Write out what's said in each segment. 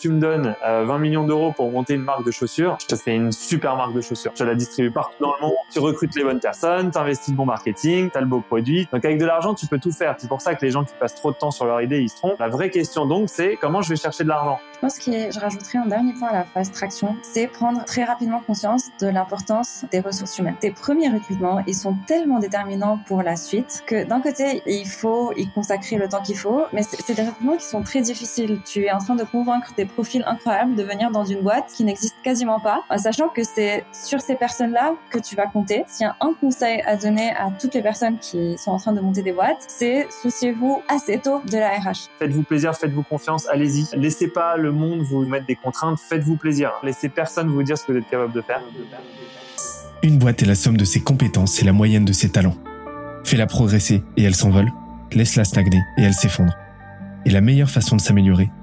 tu me donnes 20 euh, millions d'euros pour monter une marque de chaussures, je te fais une super marque de chaussures. Je la distribue partout dans le monde, tu recrutes les bonnes personnes, tu investis le bon marketing, tu as le beau produit. Donc avec de l'argent, tu peux tout faire. C'est pour ça que les gens qui passent trop de temps sur leur idée, ils se trompent. La vraie question donc, c'est comment je vais chercher de l'argent? Je pense que je rajouterai un dernier point à la phase traction, c'est prendre très rapidement conscience de l'importance des ressources humaines. Tes premiers recrutements, ils sont tellement déterminants pour la suite que d'un côté, il faut y consacrer le temps qu'il faut, mais c'est des recrutements qui sont très difficiles. Tu es en train de convaincre des profils incroyables de venir dans une boîte qui n'existe quasiment pas, en sachant que c'est sur ces personnes-là que tu vas compter. S'il y a un conseil à donner à toutes les personnes qui sont en train de monter des boîtes, c'est souciez-vous assez tôt de la RH. Faites-vous plaisir, faites-vous confiance, allez-y. Laissez pas le monde vous mettre des contraintes, faites-vous plaisir. Laissez personne vous dire ce que vous êtes capable de faire. Une boîte est la somme de ses compétences et la moyenne de ses talents. Fais-la progresser et elle s'envole. Laisse-la stagner et elle s'effondre. Et la meilleure façon de s'améliorer,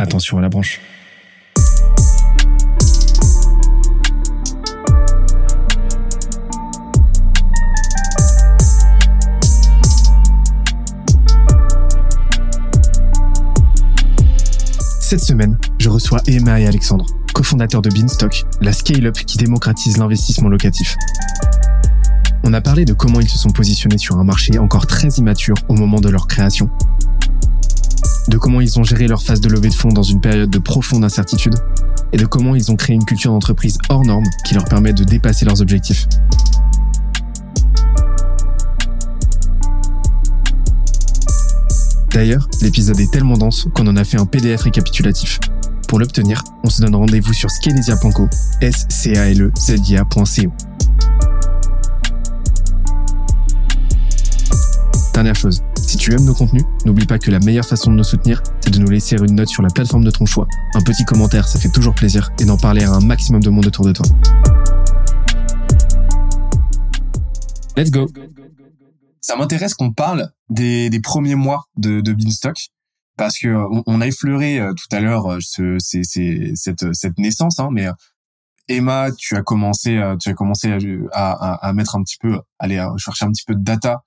attention à la branche. Cette semaine, je reçois Emma et Alexandre, cofondateurs de Beanstock, la scale-up qui démocratise l'investissement locatif. On a parlé de comment ils se sont positionnés sur un marché encore très immature au moment de leur création, de comment ils ont géré leur phase de levée de fonds dans une période de profonde incertitude, et de comment ils ont créé une culture d'entreprise hors norme qui leur permet de dépasser leurs objectifs. D'ailleurs, l'épisode est tellement dense qu'on en a fait un PDF récapitulatif. Pour l'obtenir, on se donne rendez-vous sur scalesia.co, s c e. Dernière chose, si tu aimes nos contenus, n'oublie pas que la meilleure façon de nous soutenir, c'est de nous laisser une note sur la plateforme de ton choix. Un petit commentaire, ça fait toujours plaisir, et d'en parler à un maximum de monde autour de toi. Let's go ça m'intéresse qu'on parle des, premiers mois de, de Beanstalk parce que on, a effleuré euh, tout à l'heure euh, ce, cette, naissance, hein, mais euh, Emma, tu as commencé, tu as commencé à, à, à, mettre un petit peu, aller chercher un petit peu de data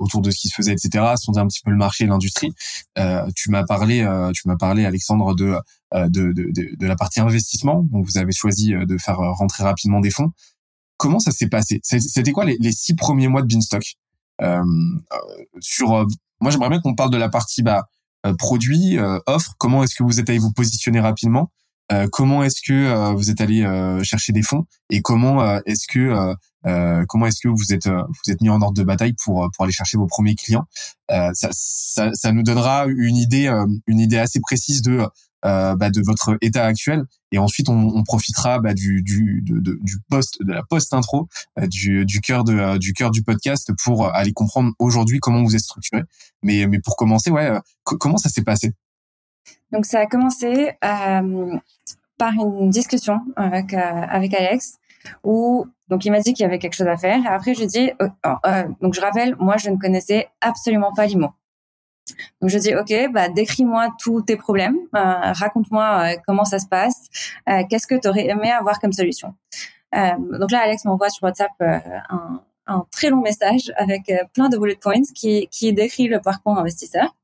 autour de ce qui se faisait, etc. Sonder un petit peu le marché, l'industrie. Euh, tu m'as parlé, tu m'as parlé, Alexandre, de, de, de, de, la partie investissement. Donc, vous avez choisi de faire rentrer rapidement des fonds. Comment ça s'est passé? C'était quoi les, six premiers mois de Beanstalk? Euh, sur, euh, moi, j'aimerais bien qu'on parle de la partie bah, euh, produit, offre. Comment est-ce que vous êtes allé vous positionner rapidement? Comment est-ce que vous êtes allé chercher des fonds? Et comment est-ce que comment est-ce que vous êtes vous êtes mis en ordre de bataille pour pour aller chercher vos premiers clients? Ça, ça, ça, nous donnera une idée une idée assez précise de euh, bah, de votre état actuel. Et ensuite on, on profitera bah, du du de, du post de la post intro euh, du du cœur de euh, du cœur du podcast pour aller comprendre aujourd'hui comment vous êtes structuré. Mais mais pour commencer ouais comment ça s'est passé? Donc ça a commencé par une discussion avec avec Alex où donc il m'a dit qu'il y avait quelque chose à faire. Et après je dis donc je rappelle moi je ne connaissais absolument pas l'IMO. Donc je dis ok, bah décris-moi tous tes problèmes, euh, raconte-moi euh, comment ça se passe, euh, qu'est-ce que tu aurais aimé avoir comme solution? donc là, Alex m'envoie sur WhatsApp un, un, très long message avec plein de bullet points qui, qui décrit le parcours investisseur.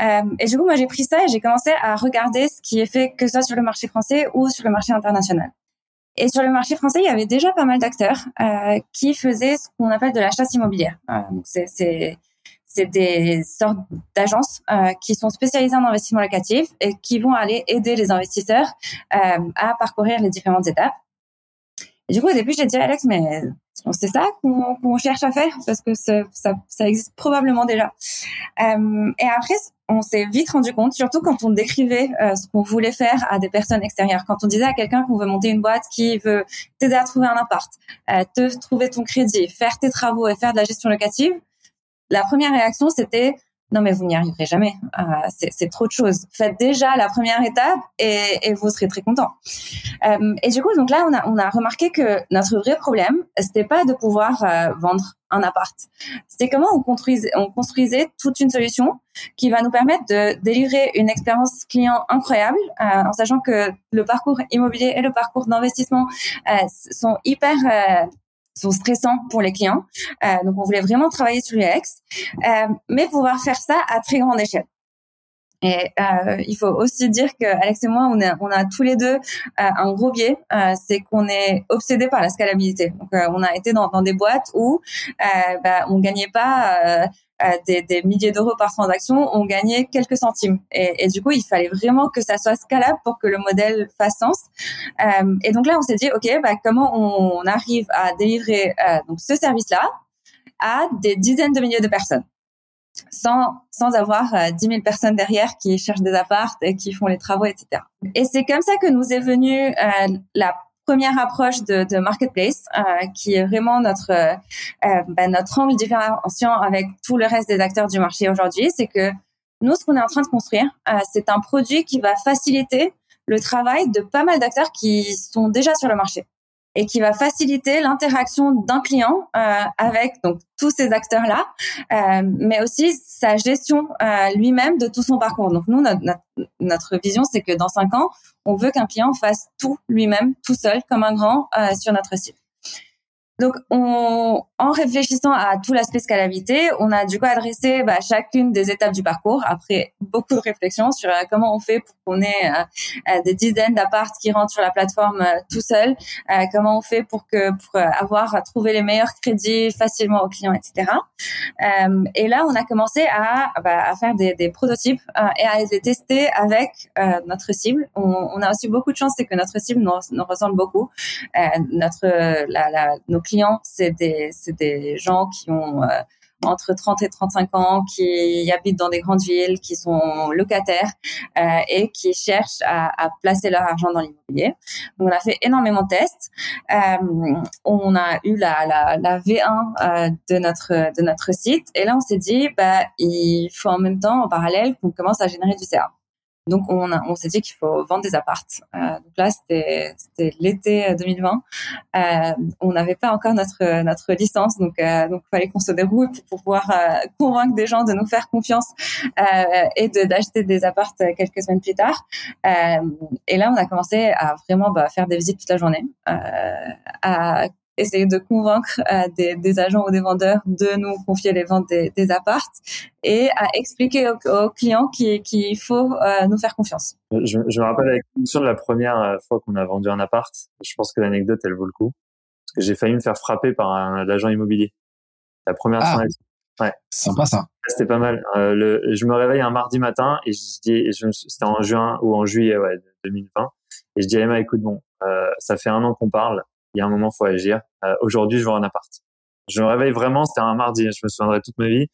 et du coup, moi j'ai pris ça et j'ai commencé à regarder ce qui est fait que ce soit sur le marché français ou sur le marché international. Et sur le marché français, il y avait déjà pas mal d'acteurs qui faisaient ce qu'on appelle de la chasse immobilière. donc c'est des sortes d'agences euh, qui sont spécialisées en investissement locatif et qui vont aller aider les investisseurs euh, à parcourir les différentes étapes. Du coup, au début, j'ai dit Alex, mais c'est ça qu'on cherche à faire parce que ça, ça, existe probablement déjà. Euh, et après, on s'est vite rendu compte, surtout quand on décrivait euh, ce qu'on voulait faire à des personnes extérieures, quand on disait à quelqu'un qu'on veut monter une boîte qui veut t'aider à trouver un appart, euh, te trouver ton crédit, faire tes travaux et faire de la gestion locative, la première réaction, c'était non mais vous n'y arriverez jamais, euh, c'est trop de choses. Faites déjà la première étape et, vous serez très content. Euh, et du coup, donc là, on a, on a remarqué que notre vrai problème, c'était pas de pouvoir euh, vendre un appart, c'était comment on construisait, on construisait toute une solution qui va nous permettre de délivrer une expérience client incroyable, euh, en sachant que le parcours immobilier et le parcours d'investissement sont hyper sont stressants pour les clients. Euh, donc, on voulait vraiment travailler sur l'UX, euh, mais pouvoir faire ça à très grande échelle. Et euh, il faut aussi dire que Alex et moi, on a, on a tous les deux euh, un gros biais, euh, c'est qu'on est obsédé par la scalabilité. Donc, euh, on a été dans, dans des boîtes où bah, on gagnait pas des, des, milliers d'euros par transaction, on gagnait quelques centimes. Et, et, du coup, il fallait vraiment que ça soit scalable pour que le modèle fasse sens. Euh, et donc là, on s'est dit, OK, bah, comment on, arrive à délivrer euh, donc ce service-là à des dizaines de milliers de personnes sans, sans avoir euh, 10 000 personnes derrière qui cherchent des appartes et qui font les travaux, etc. Et c'est comme ça que nous est venue euh, la première approche de, de marketplace, euh, qui est vraiment notre euh, euh, ben, notre angle différenciant avec tout le reste des acteurs du marché aujourd'hui, c'est que nous, ce qu'on est en train de construire, euh, c'est un produit qui va faciliter le travail de pas mal d'acteurs qui sont déjà sur le marché et qui va faciliter l'interaction d'un client euh, avec donc tous ces acteurs là, euh, mais aussi sa gestion euh, lui-même de tout son parcours. Donc nous notre, notre, vision c'est que dans cinq ans on veut qu'un client fasse tout lui-même tout seul comme un grand euh, sur notre site. Donc, on, en réfléchissant à tout l'aspect scalabilité, on a du coup adressé bah, chacune des étapes du parcours après beaucoup de réflexions sur euh, comment on fait pour qu'on ait euh, euh, des dizaines d'appartes qui rentrent sur la plateforme tout seul, comment on fait pour que pour avoir trouvé les meilleurs crédits facilement aux clients, etc. et là, on a commencé à, bah, à faire des, des prototypes et à les tester avec notre cible. On, a aussi beaucoup de chance, c'est que notre cible nous, nous ressemble beaucoup. notre la, la, clients, c'est des, gens qui ont euh, entre 30 et 35 ans, qui habitent dans des grandes villes, qui sont locataires euh, et qui cherchent à, placer leur argent dans l'immobilier. On a fait énormément de tests. Euh, on a eu la, la, la V1 euh, de notre de notre site et là, on s'est dit, bah, il faut en même temps, en parallèle, qu'on commence à générer du CA. Donc on, on s'est dit qu'il faut vendre des appartes. Euh, donc là c'était l'été 2020. Euh, on n'avait pas encore notre notre licence, donc euh, donc fallait qu'on se déroule pour, pouvoir euh, convaincre des gens de nous faire confiance euh, et d'acheter des appartes quelques semaines plus tard. et là on a commencé à vraiment bah, faire des visites toute la journée, à essayer de convaincre euh, des, des, agents ou des vendeurs de nous confier les ventes des, des appartes et à expliquer aux, clients qu'il faut euh, nous faire confiance. Je, je, me rappelle avec de la première euh, fois qu'on a vendu un appart. Je pense que l'anecdote, elle vaut le coup. Parce que j'ai failli me faire frapper par un agent immobilier. La première ah, Ouais. Sympa ça. C'était pas mal. Euh, le, je me réveille un mardi matin et je dis, c'était en juin ou en juillet ouais, 2020. Et je dis à Emma, écoute, bon, euh, ça fait un an qu'on parle il y a un moment, faut agir. Euh, Aujourd'hui, je vends un appart. Je me réveille vraiment, c'était un mardi, je me souviendrai toute ma vie.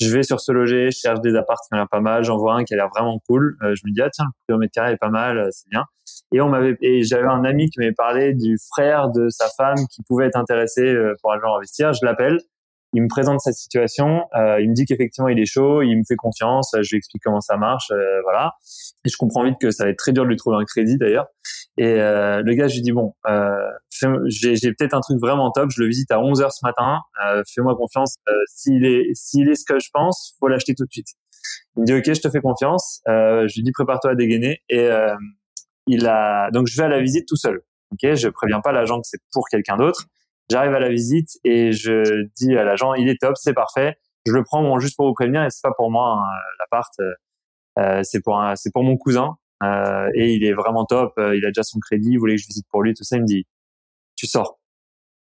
Je vais sur ce loger, je cherche des apparts qui ont l'air pas mal, j'en vois un qui a l'air vraiment cool. Euh, je me dis ah tiens, le kilomètre carré est pas mal, euh, c'est bien. Et on m'avait et j'avais un ami qui m'avait parlé du frère de sa femme qui pouvait être intéressé euh, pour aller investir. Je l'appelle, il me présente sa situation, euh, il me dit qu'effectivement il est chaud, il me fait confiance, je lui explique comment ça marche, euh, voilà. Et je comprends vite que ça va être très dur de lui trouver un crédit d'ailleurs. Et euh, le gars, je lui dis bon, euh, j'ai, peut-être un truc vraiment top, je le visite à 11 heures ce matin, euh, fais-moi confiance. s'il est s'il est ce que je pense, faut l'acheter tout de suite. Il me dit ok, je te fais confiance. je lui dis prépare-toi à dégainer et il a donc je vais à la visite tout seul. Ok, je préviens pas l'agent que c'est pour quelqu'un d'autre. J'arrive à la visite et je dis à l'agent, il est top, c'est parfait. Je le prends bon, juste pour vous prévenir et c'est pas pour moi hein, l'appart, euh, c'est pour c'est pour mon cousin euh, et il est vraiment top. Euh, il a déjà son crédit, il voulait que je visite pour lui, tout ça. Il me dit, tu sors.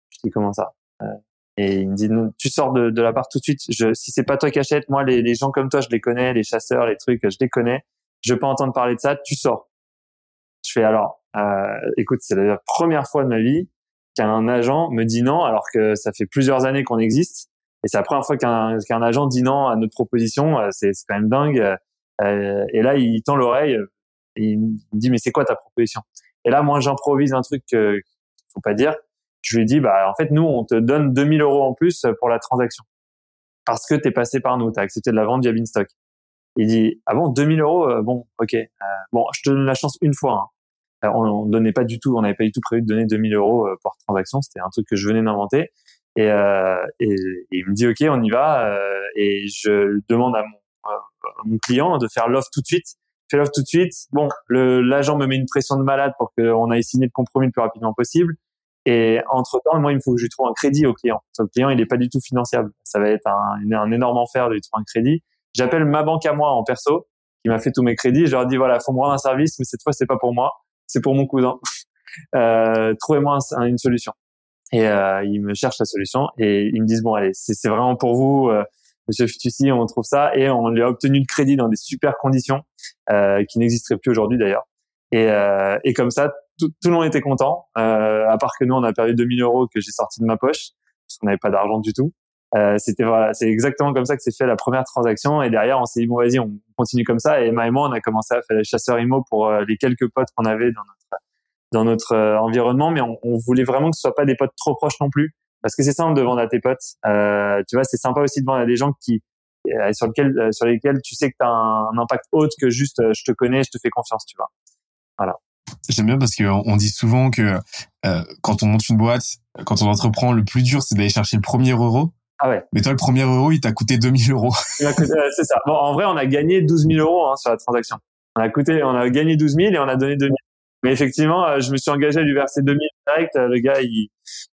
Je dis comment ça euh, Et il me dit, tu sors de, de l'appart tout de suite. Je, si c'est pas toi qui achètes, moi les, les gens comme toi, je les connais, les chasseurs, les trucs, je les connais. Je veux pas entendre parler de ça. Tu sors. Je fais alors, euh, écoute, c'est la première fois de ma vie qu'un agent me dit non alors que ça fait plusieurs années qu'on existe et c'est la première fois qu'un qu'un agent dit non à notre proposition euh, c'est quand même dingue euh, et là il tend l'oreille et il me dit mais c'est quoi ta proposition? Et là moi j'improvise un truc qu'il faut pas dire je lui dis bah en fait nous on te donne 2000 euros en plus pour la transaction parce que tu es passé par nous, tu as accepté de la vente via Beanstock. Il dit ah bon 2000 euros euh, bon ok euh, bon je te donne la chance une fois. Hein. On, on donnait pas du tout, on n'avait pas du tout prévu de donner 2000 euros euh, par transaction, c'était un truc que je venais d'inventer. Et, euh, il me dit ok on y va et je demande à mon, client de faire l'offre tout de suite. Fais l'offre tout de suite. Bon l'agent me met une pression de malade pour qu'on aille signer le compromis le plus rapidement possible. Et entre temps, moi, il me faut que je trouve un crédit au client. Le client, il n'est pas du tout financiable. Ça va être un, un énorme enfer de lui trouver un crédit. J'appelle ma banque à moi en perso, qui m'a fait tous mes crédits. Je leur dis voilà, faut me rendre un service, mais cette fois, c'est pas pour moi, c'est pour mon cousin. euh, Trouvez-moi une solution. Et euh, ils me cherchent la solution et ils me disent bon allez, c'est vraiment pour vous, euh, Monsieur Fitusi, on trouve ça et on lui a obtenu le crédit dans des super conditions euh, qui n'existeraient plus aujourd'hui d'ailleurs. Et, euh, et comme ça, tout, le monde était content, euh, à part que nous, on a perdu 2000 euros que j'ai sorti de ma poche, parce qu'on n'avait pas d'argent du tout. Euh, c'était voilà, c'est exactement comme ça que s'est fait la première transaction. Et derrière, on s'est dit bon, vas-y, on continue comme ça. Et Emma et moi, on a commencé à faire les chasseurs IMO pour euh, les quelques potes qu'on avait dans notre dans notre euh, environnement, mais on, voulait vraiment que ce soit pas des potes trop proches non plus, parce que c'est simple de vendre à tes potes. Tu vois, c'est sympa aussi de vendre à des gens qui sur lesquels sur lesquels tu sais que tu as un, impact autre que juste je te connais, je te fais confiance, tu vois. Voilà. J'aime bien parce qu'on on dit souvent que quand on monte une boîte, quand on entreprend, le plus dur, c'est d'aller chercher le premier euro. Ah ouais. Mais toi, le premier euro, il t'a coûté 2000 euros. c'est ça. Bon, en vrai, on a gagné 12 000 euros hein, sur la transaction. On a coûté, on a gagné 12 000 et on a donné 2000. Mais effectivement, euh, je me suis engagé à lui verser 2000 direct. Euh, le gars, il,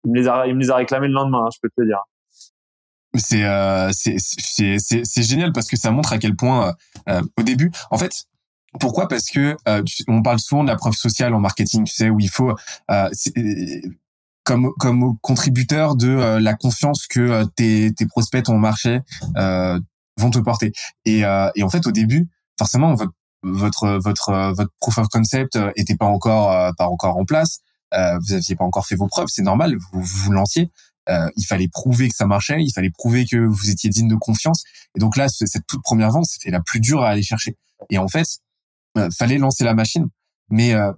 il, me les a, il me les a réclamés le lendemain, hein, je peux te le dire. C'est euh, c'est génial parce que ça montre à quel point euh, au début, en fait, pourquoi? Parce que euh, on parle souvent de la preuve sociale en marketing, tu sais, où il faut euh, comme comme contributeur de euh, la confiance que euh, tes, tes prospects ton marché euh, vont te porter. Et, et en fait, au début, forcément, votre votre votre votre proof of concept était pas encore pas encore en place. vous aviez pas encore fait vos preuves, c'est normal. Vous vous lanciez. il fallait prouver que ça marchait, il fallait prouver que vous étiez digne de confiance. Et donc là, cette toute première vente, c'était la plus dure à aller chercher. Et en fait, euh, fallait lancer la machine. Mais euh,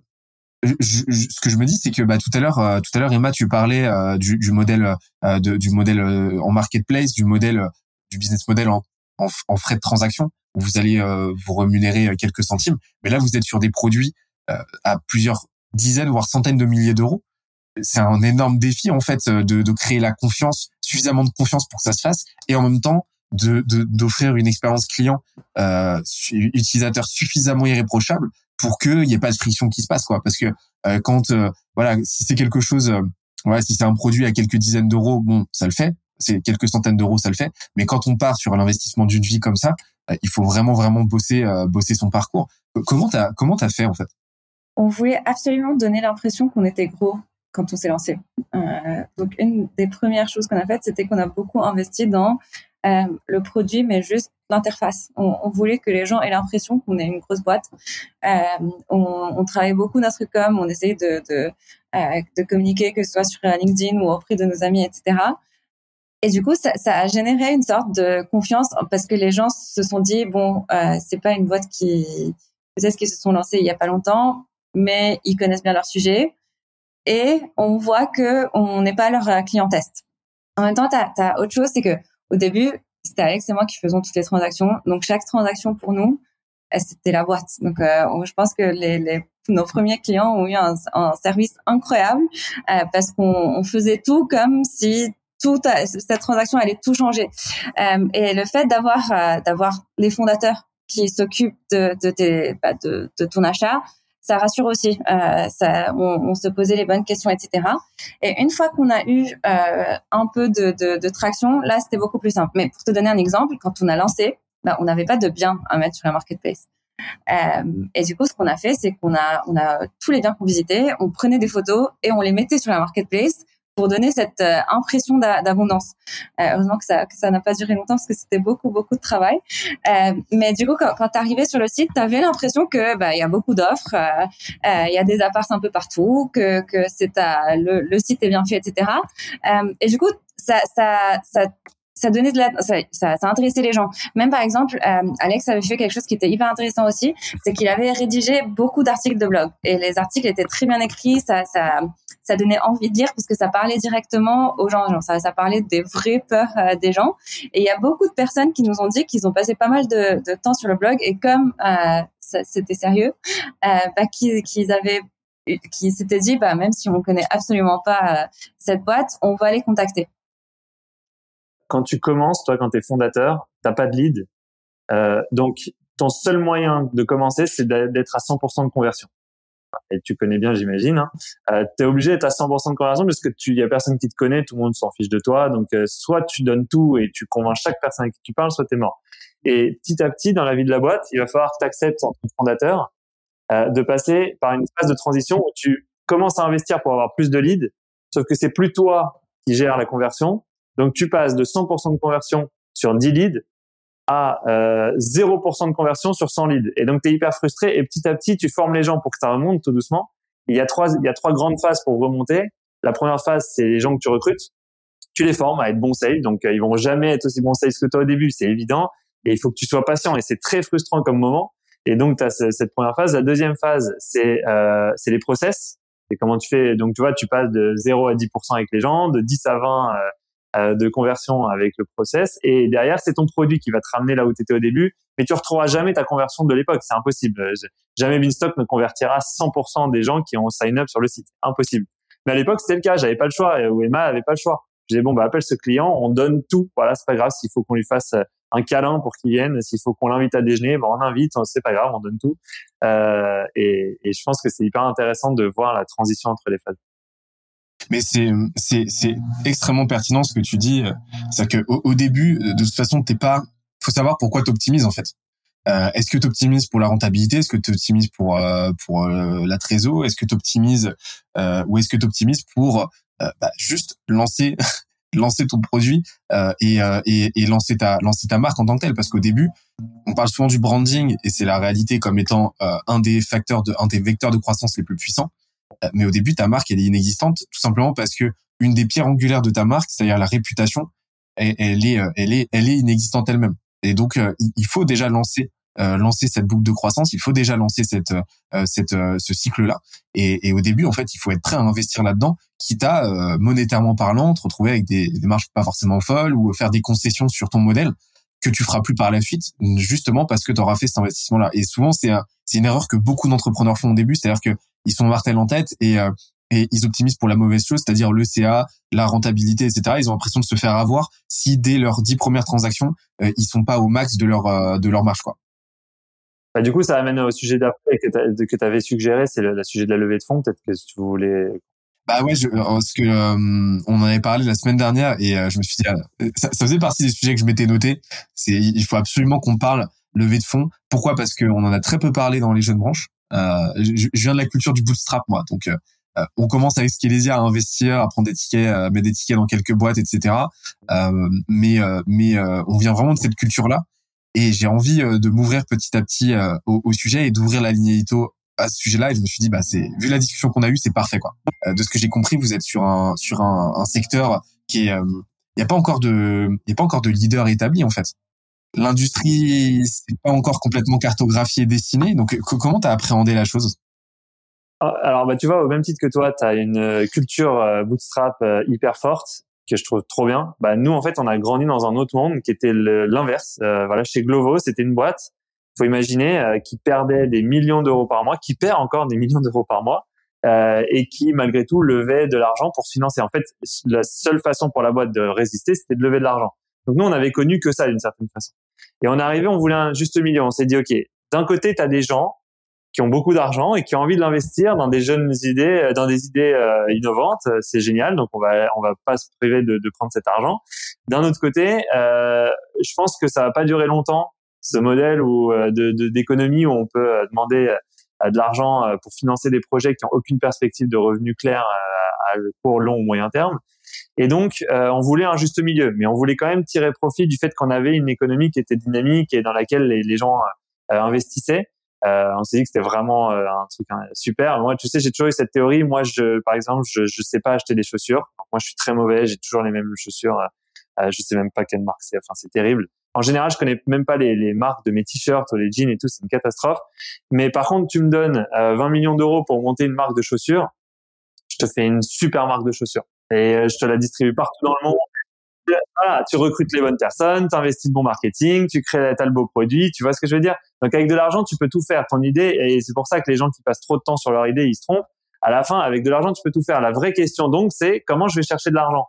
je, ce que je me dis, c'est que bah, tout à l'heure, euh, tout à l'heure, Emma, tu parlais du, du, modèle, de, du modèle en marketplace, du modèle, du business model en, en, frais de transaction, où vous allez vous rémunérer quelques centimes. Mais là, vous êtes sur des produits à plusieurs dizaines, voire centaines de milliers d'euros. C'est un énorme défi en fait de, de créer la confiance, suffisamment de confiance pour que ça se fasse, et en même temps de d'offrir une expérience client euh, utilisateur suffisamment irréprochable pour qu'il n'y ait pas de friction qui se passe quoi. Parce que euh, quand euh, voilà si c'est quelque chose euh, voilà si c'est un produit à quelques dizaines d'euros bon ça le fait. C'est quelques centaines d'euros ça le fait. Mais quand on part sur un investissement d'une vie comme ça il faut vraiment vraiment bosser bosser son parcours. Comment t'as comment t'as fait en fait? On voulait absolument donner l'impression qu'on était gros quand on s'est lancé. Euh, donc une des premières choses qu'on a faites, c'était qu'on a beaucoup investi dans euh, le produit, mais juste l'interface. On, voulait que les gens aient l'impression qu'on est une grosse boîte. Euh, on, travaillait beaucoup notre com, on essayait de, de, euh, de, communiquer, que ce soit sur LinkedIn ou auprès de nos amis, etc. Et du coup, ça, ça, a généré une sorte de confiance parce que les gens se sont dit bon, euh, c'est pas une boîte qui peut-être qu'ils se sont lancés il y a pas longtemps, mais ils connaissent bien leur sujet. Et on voit que on n'est pas leur client test. En même temps, tu as, autre chose, c'est que au début, c'était Alex et moi qui faisons toutes les transactions. Donc chaque transaction pour nous, eh, c'était la boîte. Donc euh, je pense que les, les, nos premiers clients ont eu un, un service incroyable euh, parce qu'on faisait tout comme si toute cette transaction allait tout changer. Euh, et le fait d'avoir d'avoir les fondateurs qui s'occupent de de, bah, de, de ton achat, ça rassure aussi. Euh, ça, on, on, se posait les bonnes questions, etc. Et une fois qu'on a eu euh, un peu de, de, de traction, là, c'était beaucoup plus simple. Mais pour te donner un exemple, quand on a lancé, bah, on n'avait pas de biens à mettre sur la marketplace. Euh, et du coup, ce qu'on a fait, c'est qu'on a, on a tous les biens qu'on visitait, on prenait des photos et on les mettait sur la marketplace pour donner cette euh, impression d'abondance. Euh, heureusement que ça que ça n'a pas duré longtemps parce que c'était beaucoup beaucoup de travail. Euh, mais du coup, quand, quand tu arrivais sur le site, tu avais l'impression que bah il y a beaucoup d'offres, il y a des apparts un peu partout, que que c'est le, le site est bien fait, etc. et du coup, ça ça ça ça donnait de la, ça, ça, ça intéressait les gens. Même par exemple, euh, Alex avait fait quelque chose qui était hyper intéressant aussi, c'est qu'il avait rédigé beaucoup d'articles de blog et les articles étaient très bien écrits, ça, ça, ça donnait envie de lire parce que ça parlait directement aux gens. Ça, parlait des vraies peurs euh, des gens. Et il y a beaucoup de personnes qui nous ont dit qu'ils ont passé pas mal de, temps sur le blog et comme euh, c'était sérieux, euh, bah, qu'ils avaient qui s'étaient dit bah même si on connaît absolument pas cette boîte, on va les contacter. Quand tu commences, toi, quand tu es fondateur, t'as pas de lead, donc ton seul moyen de commencer, c'est d'être à 100% de conversion et tu connais bien, j'imagine, hein, euh, tu es obligé d'être à 100% de conversion parce que tu y a personne qui te connaît, tout le monde s'en fiche de toi. Donc euh, soit tu donnes tout et tu convaincs chaque personne avec qui tu parles, soit tu es mort. Et petit à petit, dans la vie de la boîte, il va falloir que tu acceptes en tant que fondateur euh, de passer par une phase de transition où tu commences à investir pour avoir plus de leads, sauf que c'est plus toi qui gères la conversion. Donc tu passes de 100% de conversion sur 10 leads à euh, 0% de conversion sur 100 leads. Et donc, tu es hyper frustré et petit à petit, tu formes les gens pour que ça remonte tout doucement. il y a trois, il y a trois grandes phases pour remonter. La première phase, c'est les gens que tu recrutes. Tu les formes à être bons sales. Donc, euh, ils vont jamais être aussi bons sales que toi au début, c'est évident. Et il faut que tu sois patient et c'est très frustrant comme moment. Et donc, tu as cette première phase. La deuxième phase, c'est euh, les process. C'est comment tu fais? Donc, tu vois, tu passes de 0 à 10% avec les gens, de 10 à 20 euh, de conversion avec le process. Et derrière, c'est ton produit qui va te ramener là où tu étais au début. Mais tu retrouveras jamais ta conversion de l'époque. C'est impossible. Euh, jamais Beanstalk ne convertira 100% des gens qui ont sign up sur le site. Impossible. Mais à l'époque, c'était le cas. J'avais pas le choix. Ou Emma avait pas le choix. Je disais, bon, bah, appelle ce client, on donne tout. Voilà, c'est pas grave. S'il faut qu'on lui fasse euh, un câlin pour qu'il vienne, s'il faut qu'on l'invite à déjeuner, bon, on invite, c'est pas grave, on donne tout. Euh, et, et je pense que c'est hyper intéressant de voir la transition entre les phases. Mais c'est c'est extrêmement pertinent ce que tu dis. C'est que au, au, début, de toute façon, t'es pas. Faut savoir pourquoi t'optimises en fait. Euh, est-ce que tu optimises pour la rentabilité? Est-ce que tu optimises pour euh, pour euh, la trésor? Est-ce que tu optimises euh, ou est-ce que tu optimises pour euh, bah, juste lancer lancer ton produit et, et, et lancer ta lancer ta marque en tant que telle? Parce qu'au début, on parle souvent du branding et c'est la réalité comme étant un des facteurs de un des vecteurs de croissance les plus puissants. Euh, mais au début, ta marque, elle est inexistante, tout simplement parce que une des pierres angulaires de ta marque, c'est-à-dire la réputation, elle, est, euh, elle est, elle est inexistante elle-même. Et donc, euh, il faut déjà lancer, lancer cette boucle de croissance. Il faut déjà lancer cette, cette, ce cycle-là. Et, au début, en fait, il faut être prêt à investir là-dedans, quitte à monétairement parlant, te retrouver avec des, des marges pas forcément folles ou faire des concessions sur ton modèle que tu feras plus par la suite, justement parce que tu auras fait cet investissement-là. Et souvent, c'est c'est une erreur que beaucoup d'entrepreneurs font au début, c'est-à-dire que ils sont martel en tête et euh, et ils optimisent pour la mauvaise chose, c'est-à-dire le CA, la rentabilité, etc. Ils ont l'impression de se faire avoir si dès leurs dix premières transactions, euh, ils sont pas au max de leur euh, de leur marge, quoi. Bah, du coup, ça amène au sujet d'après que tu avais suggéré, c'est le, sujet de la levée de fonds. Peut-être que tu voulais bah ouais, je, parce que on en avait parlé la semaine dernière et je me suis dit, ça, ça, faisait partie des sujets que je m'étais noté. C'est, il faut absolument qu'on parle levée de fonds. Pourquoi? Parce qu'on en a très peu parlé dans les jeunes branches. Euh, je, viens de la culture du bootstrap, moi. Donc, euh, euh, on commence avec Skelesia à investir, à prendre des tickets, à mettre des tickets dans quelques boîtes, etc. mais mais on vient vraiment de cette culture-là. Et j'ai envie de m'ouvrir petit à petit au, sujet et d'ouvrir la ligne édito à ce sujet-là et je me suis dit bah c'est vu la discussion qu'on a eue c'est parfait quoi de ce que j'ai compris vous êtes sur un sur un, un secteur qui est il n'y a pas encore de il a pas encore de leader établi en fait l'industrie c'est pas encore complètement cartographiée et dessinée. Donc, comment tu as appréhendé la chose? Ah, Alors, bah, tu vois, au même titre que toi, tu as une euh, culture euh, bootstrap euh, hyper forte que je trouve trop bien. Bah, nous, en fait, on a grandi dans un autre monde qui était l'inverse. voilà, chez Glovo, c'était une boîte, faut imaginer, qui perdait des millions d'euros par mois, qui perd encore des millions d'euros par mois, et qui, malgré tout, levait de l'argent pour se financer. En fait, la seule façon pour la boîte de résister, c'était de lever de l'argent. Donc nous, on avait connu que ça d'une certaine façon. Et on est arrivé, on voulait un juste milieu. On s'est dit, OK, d'un côté, tu as des gens qui ont beaucoup d'argent et qui ont envie de l'investir dans des jeunes idées, euh, dans des idées euh, innovantes. C'est génial. Donc, on va, on va pas se priver de, de prendre cet argent. D'un autre côté, euh, je pense que ça va pas durer longtemps, ce modèle où, euh, de, d'économie où on peut demander de l'argent pour financer des projets qui ont aucune perspective de revenus clairs à court, long ou moyen terme. Et donc, euh, on voulait un juste milieu, mais on voulait quand même tirer profit du fait qu'on avait une économie qui était dynamique et dans laquelle les, gens euh, investissaient. Euh, on s'est dit que c'était vraiment un truc hein, super. Moi, tu sais, j'ai toujours eu cette théorie. Moi, je, par exemple, je, je sais pas acheter des chaussures. moi, je suis très mauvais. J'ai toujours les mêmes chaussures. je sais même pas quelle marque c'est. Enfin, c'est terrible. En général, je connais même pas les, les marques de mes t-shirts ou les jeans et tout. C'est une catastrophe. Mais par contre, tu me donnes 20 millions d'euros pour monter une marque de chaussures je te fais une super marque de chaussures et euh, je te la distribue partout dans le monde. Voilà, tu recrutes les bonnes personnes, tu investis de bon marketing, tu crées as le beau produit, tu vois ce que je veux dire? Donc avec de l'argent, tu peux tout faire. Ton idée, et c'est pour ça que les gens qui passent trop de temps sur leur idée, ils se trompent. À la fin, avec de l'argent, tu peux tout faire. La vraie question donc, c'est comment je vais chercher de l'argent?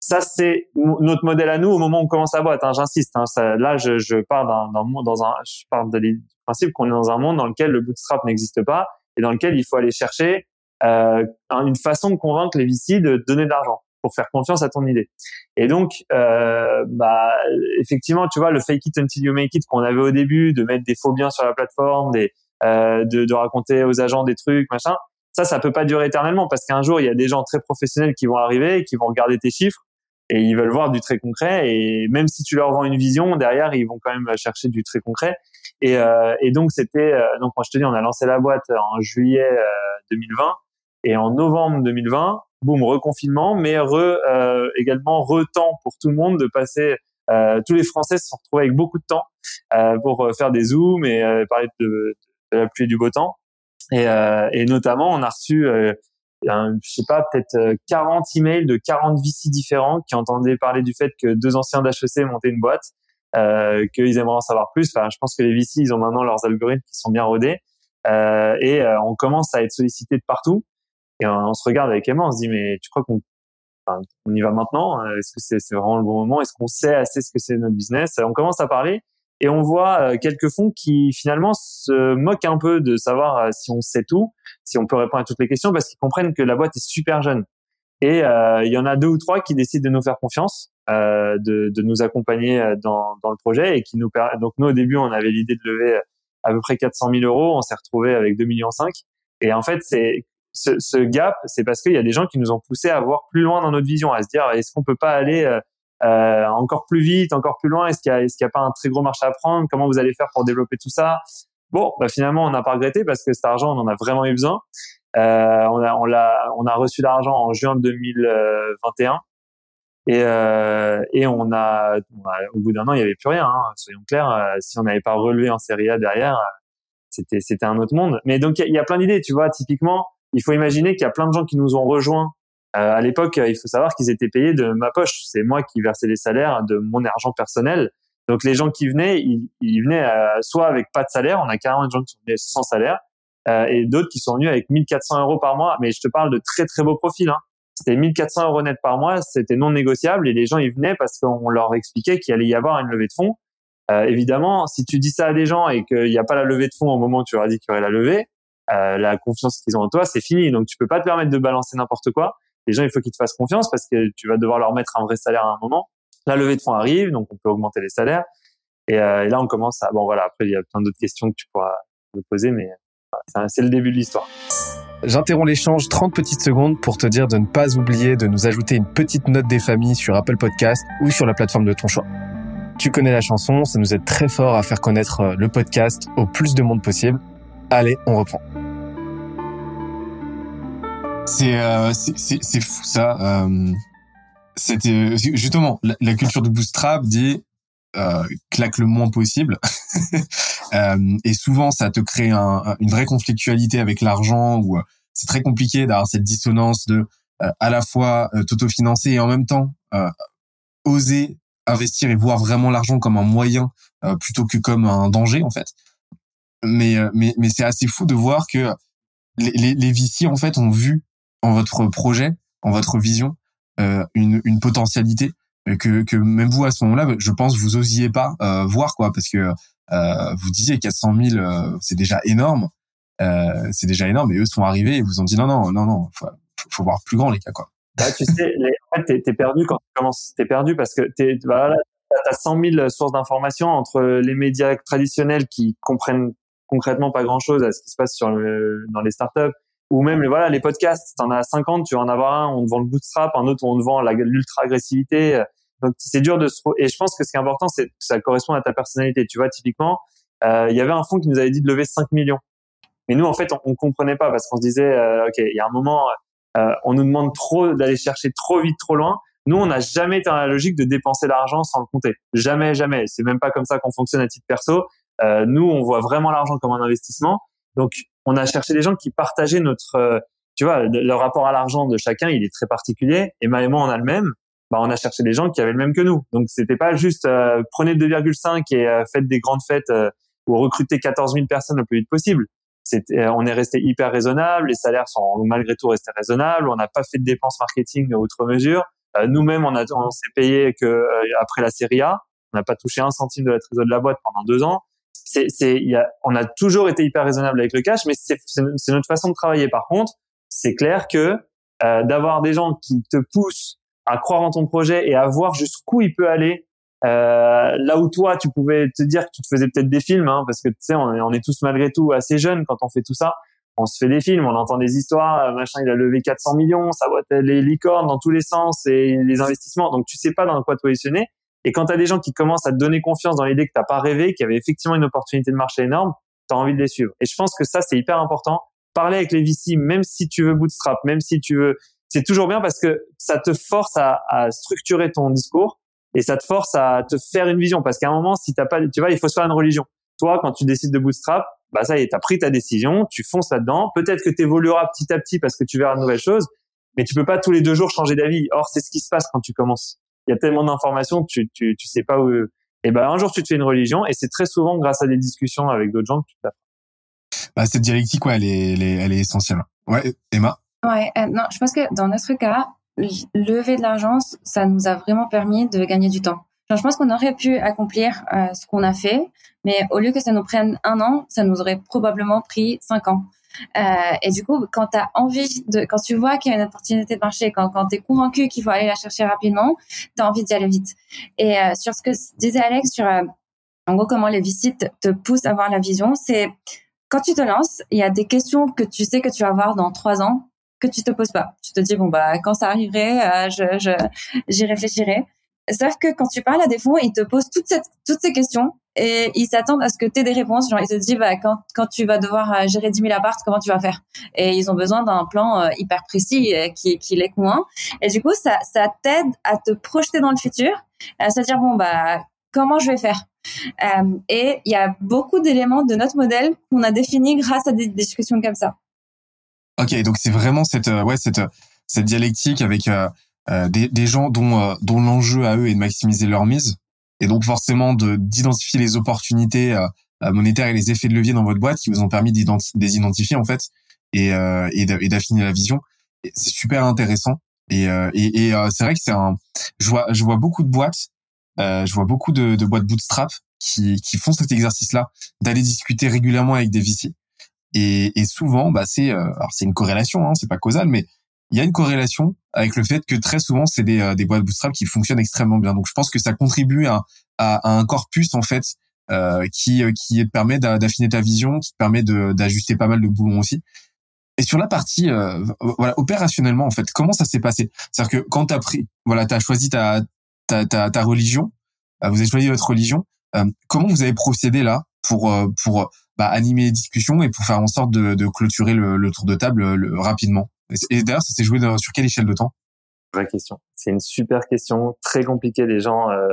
Ça, c'est notre modèle à nous au moment où on commence à boîte. Hein, J'insiste. Hein, là, je, je pars d'un, dans un, je pars de principe qu'on est dans un monde dans lequel le bootstrap n'existe pas et dans lequel il faut aller chercher euh, une façon de convaincre les VC de donner de l'argent pour faire confiance à ton idée. Et donc, euh, bah, effectivement, tu vois, le fake it until you make it qu'on avait au début, de mettre des faux biens sur la plateforme, des, euh, de, de raconter aux agents des trucs, machin, ça, ça peut pas durer éternellement parce qu'un jour, il y a des gens très professionnels qui vont arriver, qui vont regarder tes chiffres et ils veulent voir du très concret. Et même si tu leur vends une vision, derrière, ils vont quand même chercher du très concret. Et, euh, et donc, c'était, euh, donc moi je te dis, on a lancé la boîte en juillet 2020 euh, et en novembre 2020, boum, reconfinement, mais re, euh, également retemps pour tout le monde de passer. tous les Français se sont retrouvés avec beaucoup de temps pour faire des zooms et parler de, de, la pluie et du beau temps. Et, et notamment, on a reçu un, je sais pas, peut-être 40 euh, emails de 40 VC différents qui entendaient parler du fait que deux anciens d'HEC montaient une boîte, euh, qu'ils aimeraient en savoir plus. Enfin, je pense que les VC, ils ont maintenant leurs algorithmes qui sont bien rodés. Euh, et euh, on commence à être sollicité de partout. Et on, se regarde avec Emma, on se dit, mais tu crois qu'on enfin, on y va maintenant? Est-ce que c'est vraiment le bon moment? Est-ce qu'on sait assez ce que c'est notre business? On commence à parler et on voit euh, quelques fonds qui finalement se moquent un peu de savoir euh, si on sait tout, si on peut répondre à toutes les questions, parce qu'ils comprennent que la boîte est super jeune. Et euh, il y en a deux ou trois qui décident de nous faire confiance, euh, de, de, nous accompagner dans, dans, le projet et qui nous donc nous au début on avait l'idée de lever à peu près 400 000 euros, on s'est retrouvé avec 2 millions 5. Et en fait c'est ce, ce, gap, c'est parce qu'il y a des gens qui nous ont poussé à voir plus loin dans notre vision, à se dire est-ce qu'on peut pas aller euh, encore plus vite, encore plus loin? Est-ce qu'il y a, est-ce qu'il y a pas un très gros marché à prendre? Comment vous allez faire pour développer tout ça? Bon, bah finalement, on n'a pas regretté parce que cet argent, on en a vraiment eu besoin. Euh, on a, on l'a, on a reçu l'argent en juin 2021 et, euh, et on a, au bout d'un an, il y avait plus rien. Hein, soyons clairs, euh, si on n'avait pas relevé en Serie A derrière, c'était, c'était un autre monde. Mais donc, il y, a plein d'idées. Tu vois, typiquement, il faut imaginer qu'il y a plein de gens qui nous ont rejoints euh, à l'époque, il faut savoir qu'ils étaient payés de ma poche. C'est moi qui versais les salaires de mon argent personnel. Donc les gens qui venaient, ils, ils venaient euh, soit avec pas de salaire, on a carrément des gens qui sont venus sans salaire, euh, et d'autres qui sont venus avec 1400 euros par mois. Mais je te parle de très très beaux profils. Hein. C'était 1400 euros net par mois, c'était non négociable, et les gens ils venaient parce qu'on leur expliquait qu'il allait y avoir une levée de fonds. Euh, évidemment, si tu dis ça à des gens et qu'il n'y a pas la levée de fonds au moment où tu leur as dit qu'il y aurait la levée, euh, la confiance qu'ils ont en toi, c'est fini. Donc tu peux pas te permettre de balancer n'importe quoi les gens, il faut qu'ils te fassent confiance parce que tu vas devoir leur mettre un vrai salaire à un moment. La levée de fonds arrive, donc on peut augmenter les salaires. Et, euh, et là, on commence à... Bon, voilà, après, il y a plein d'autres questions que tu pourras me poser, mais c'est le début de l'histoire. J'interromps l'échange 30 petites secondes pour te dire de ne pas oublier de nous ajouter une petite note des familles sur Apple Podcast ou sur la plateforme de ton choix. Tu connais la chanson, ça nous aide très fort à faire connaître euh, le podcast au plus de monde possible. Allez, on reprend. Euh, c'est c'est fou ça. Euh, c'était justement la, culture de bootstrap dit euh, claque le moins possible euh, et souvent ça te crée un, une vraie conflictualité avec l'argent ou c'est très compliqué d'avoir cette dissonance de à la fois t'autofinancer et en même temps oser investir et voir vraiment l'argent comme un moyen plutôt que comme un danger en fait. Mais mais mais c'est assez fou de voir que les, les, les en fait ont vu en votre projet, en votre vision, euh, une, une potentialité que, que même vous à ce moment-là, je pense vous osiez pas euh, voir quoi, parce que euh, vous disiez 400 000, euh, c'est déjà énorme, euh, c'est déjà énorme, et eux sont arrivés et vous ont dit non non non non, faut, faut voir plus grand les gars quoi. Bah, tu sais, les, en fait, t'es, perdu quand tu commences, t'es perdu parce que t'es, voilà, t'as 100 000 sources d'informations entre les médias traditionnels qui comprennent concrètement pas grand chose à ce qui se passe sur le, dans les startups. Ou même voilà les podcasts t'en as 50 tu vas en avoir un on te vend le bootstrap un autre on te vend l'ultra agressivité donc c'est dur de se et je pense que ce qui est important c'est que ça correspond à ta personnalité. Tu vois typiquement euh, il y avait un fonds qui nous avait dit de lever 5 millions. Mais nous en fait on, on comprenait pas parce qu'on se disait euh, ok il y a un moment euh, on nous demande trop d'aller chercher trop vite trop loin. Nous on n'a jamais été dans la logique de dépenser l'argent sans le compter. Jamais jamais. C'est même pas comme ça qu'on fonctionne à titre perso euh, nous on voit vraiment l'argent comme un investissement donc on a cherché des gens qui partageaient notre euh, tu vois, le rapport à l'argent de chacun, il est très particulier. Et moi, on a le même. Bah, on a cherché des gens qui avaient le même que nous. Donc, c'était pas juste euh, prenez 2,5 et euh, faites des grandes fêtes euh, ou recrutez 14 000 personnes le plus vite possible. C'était, on est resté hyper raisonnable. Les salaires sont malgré tout restés raisonnables. On n'a pas fait de dépenses marketing outre mesure. Nous-mêmes, on, a, on s'est payé que après la série A. On n'a pas touché un centime de la trésorerie de la boîte pendant deux ans. C'est, c'est, y a, on a toujours été hyper raisonnable avec le cash, mais c'est, c'est notre façon de travailler. Par contre, c'est clair que euh, d'avoir des gens qui te poussent à croire en ton projet et à voir jusqu'où il peut aller. Euh, là où toi, tu pouvais te dire que tu te faisais peut-être des films, hein, parce que tu sais, on est, on est tous malgré tout assez jeunes quand on fait tout ça. On se fait des films, on entend des histoires, euh, machin, il a levé 400 millions, ça voit les licornes dans tous les sens et les investissements. Donc tu sais pas dans quoi te positionner. Et quand tu as des gens qui commencent à te donner confiance dans l'idée que t'as pas rêvé, qu'il y avait effectivement une opportunité de marché énorme, tu as envie de les suivre. Et je pense que ça, c'est hyper important. Parler avec les VC, même si tu veux bootstrap, même si tu veux c'est toujours bien parce que ça te force à, à, structurer ton discours et ça te force à te faire une vision. Parce qu'à un moment, si t'as pas, tu vois, il faut se faire une religion. Toi, quand tu décides de bootstrap, bah ça y est, t'as pris ta décision, tu fonces là-dedans. Peut-être que tu évolueras petit à petit parce que tu verras de nouvelles choses, mais tu peux pas tous les deux jours changer d'avis. Or, c'est ce qui se passe quand tu commences. Il y a tellement d'informations, tu, tu, tu sais pas où. Et ben un jour, tu te fais une religion et c'est très souvent grâce à des discussions avec d'autres gens que tu t'apprends. Bah, cette dialectique, ouais, elle est, elle est, elle est essentielle. Ouais, Emma? Ouais, euh, non, je pense que dans notre cas, lever de l'argent, ça nous a vraiment permis de gagner du temps. je pense qu'on aurait pu accomplir euh, ce qu'on a fait, mais au lieu que ça nous prenne un an, ça nous aurait probablement pris cinq ans. Euh, et du coup, quand tu envie de, quand tu vois qu'il y a une opportunité de marché, quand, quand tu es convaincu qu'il faut aller la chercher rapidement, tu as envie d'y aller vite. Et sur ce que disait Alex, sur en gros comment les visites te poussent à avoir la vision, c'est quand tu te lances, il y a des questions que tu sais que tu vas avoir dans trois ans que tu te poses pas. Tu te dis bon bah quand ça arriverait, euh, je je j'y réfléchirai. Sauf que quand tu parles à des fonds, ils te posent toutes cette, toutes ces questions et ils s'attendent à ce que tu aies des réponses. Genre ils te disent bah quand quand tu vas devoir euh, gérer 10 000 apparts, comment tu vas faire? Et ils ont besoin d'un plan euh, hyper précis qui qui les convainc. Et du coup ça ça t'aide à te projeter dans le futur, à se dire bon bah comment je vais faire? Euh, et il y a beaucoup d'éléments de notre modèle qu'on a définis grâce à des discussions comme ça. Ok, donc c'est vraiment cette euh, ouais cette cette dialectique avec euh, euh des, des gens dont euh, dont l'enjeu à eux est de maximiser leur mise. Et donc forcément de d'identifier les opportunités monétaires et les effets de levier dans votre boîte qui vous ont permis des identifier en fait et et d'affiner la vision. C'est super intéressant. Et et, c'est vrai que c'est un je vois je vois beaucoup de boîtes je vois beaucoup de, de boîtes bootstrap qui qui font cet exercice là d'aller discuter régulièrement avec des VC et, et souvent, bah, c'est euh, alors c'est une corrélation, hein, c'est pas causal, mais il y a une corrélation avec le fait que très souvent c'est des, euh, des boîtes bootstrap qui fonctionnent extrêmement bien. Donc je pense que ça contribue à, à, un corpus en fait euh, qui qui te permet d'affiner ta vision, qui te permet d'ajuster pas mal de boulons aussi. Et sur la partie euh, voilà opérationnellement en fait, comment ça s'est passé? C'est-à-dire que quand t'as pris voilà t'as choisi ta ta, ta ta religion, vous avez choisi votre religion. comment vous avez procédé là pour pour bah, animer les discussions et pour faire en sorte de, de clôturer le, le, tour de table euh, le, rapidement? Et, d'ailleurs, ça s'est joué sur quelle échelle de temps? Vraie question. C'est une super question, très compliquée. Les gens euh,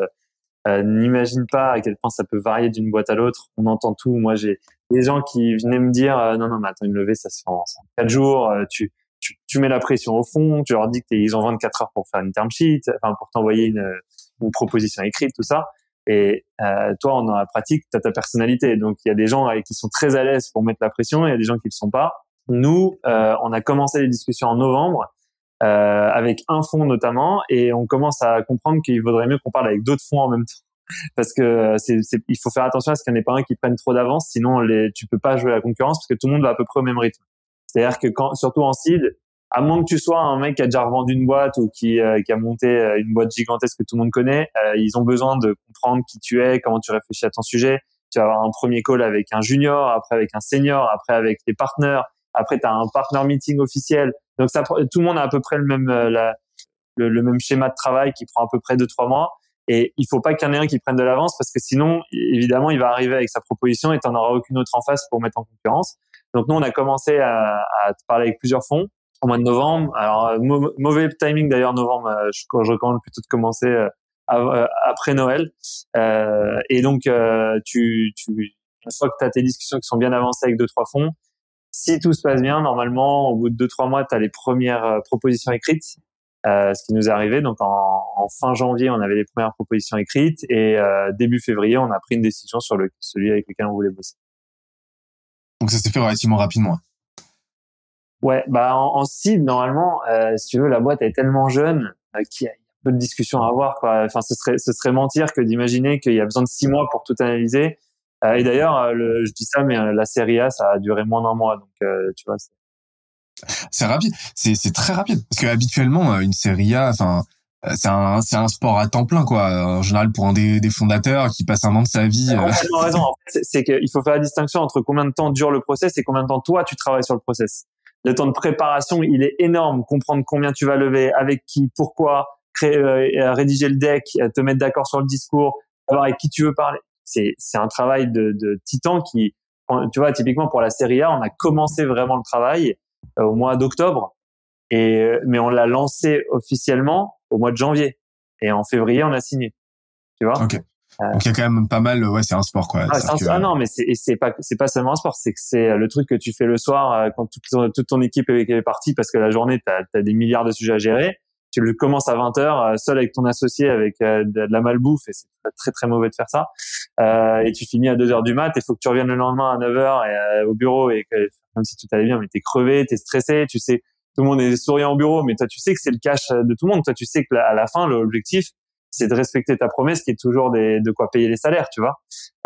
euh, n'imaginent pas à quel point ça peut varier d'une boîte à l'autre. On entend tout. Moi, j'ai des gens qui venaient me dire euh, non, non, mais attends, une levée, ça se fait en quatre jours. Euh, tu, tu, tu, mets la pression au fond. Tu leur dis qu'ils ont 24 heures pour faire une term sheet, enfin pour t'envoyer une, une proposition écrite, tout ça. Et euh, toi, en la pratique, tu as ta personnalité. Donc, il y a des gens qui sont très à l'aise pour mettre la pression, et il y a des gens qui le sont pas. Nous, euh, on a commencé les discussions en novembre euh, avec un fonds notamment, et on commence à comprendre qu'il vaudrait mieux qu'on parle avec d'autres fonds en même temps. Parce que c'est, il faut faire attention à ce qu'il n'y en ait pas un qui prenne trop d'avance, sinon les, tu peux pas jouer à la concurrence parce que tout le monde va à peu près au même rythme. C'est-à-dire que quand, surtout en seed, à moins que tu sois un mec qui a déjà revendu une boîte ou qui, euh, qui a monté euh, une boîte gigantesque que tout le monde connaît, euh, ils ont besoin de comprendre qui tu es, comment tu réfléchis à ton sujet. Tu vas avoir un premier call avec un junior, après avec un senior, après avec tes partenaires, après tu as un partner meeting officiel. Donc ça, tout le monde a à peu près le même, la, le, même schéma de travail qui prend à peu près deux trois mois. Et il faut pas qu'il y en ait un qui prenne de l'avance parce que sinon, évidemment, il va arriver avec sa proposition et tu n'en auras aucune autre en face pour mettre en concurrence. Donc nous, on a commencé à, à parler avec plusieurs fonds au mois de novembre. Alors euh, mauvais timing d'ailleurs novembre. Euh, je, recommande plutôt de commencer euh, après Noël. et donc tu, tu une fois que tu as tes discussions qui sont bien avancées avec deux trois fonds, Si tout se passe bien, normalement, au bout de deux trois mois, tu as les premières propositions écrites, ce qui nous est arrivé. Donc en, en, fin janvier, on avait les premières propositions écrites et début février, on a pris une décision sur le, celui avec lequel on voulait bosser. Donc ça s'est fait relativement rapidement. Ouais, bah en, en normalement, euh, si tu veux, la boîte est tellement jeune euh, qu'il y a peu de discussions à avoir. Quoi. Enfin, ce serait, ce serait mentir que d'imaginer qu'il y a besoin de six mois pour tout analyser. Euh, et d'ailleurs, euh, je dis ça, mais euh, la série A, ça a duré moins d'un mois, donc tu vois. C'est rapide, c'est très rapide parce que habituellement une série A, enfin c'est un c'est un sport à temps plein quoi en général pour un des, des fondateurs qui passe un an de sa vie euh... raison en fait, c'est qu'il faut faire la distinction entre combien de temps dure le process et combien de temps toi tu travailles sur le process le temps de préparation, il est énorme. Comprendre combien tu vas lever, avec qui, pourquoi, créer, euh, rédiger le deck, te mettre d'accord sur le discours, savoir avec qui tu veux parler. C'est, c'est un travail de, de titan qui, tu vois, typiquement pour la série A, on a commencé vraiment le travail euh, au mois d'octobre, et mais on l'a lancé officiellement au mois de janvier. Et en février, on a signé. Tu vois? Euh, Donc il y a quand même pas mal, ouais, c'est un sport quoi. Ah, ah non, mais c'est pas c'est pas seulement un sport, c'est que c'est euh, le truc que tu fais le soir euh, quand toute ton, toute ton équipe est, partie parce que la journée t'as as des milliards de sujets à gérer. Tu le commences à 20 h seul avec ton associé avec de, la malbouffe et c'est très très mauvais de faire ça. Euh, et tu finis à 2 heures du mat. Il faut que tu reviennes le lendemain à 9 h et, au bureau et que, même si tout allait bien, mais t'es crevé, t'es stressé, tu sais tout le monde est souriant au bureau, mais toi tu sais que c'est le cash de tout le monde. Toi tu sais que à la fin l'objectif c'est de respecter ta promesse qui est toujours de quoi payer les salaires, tu vois.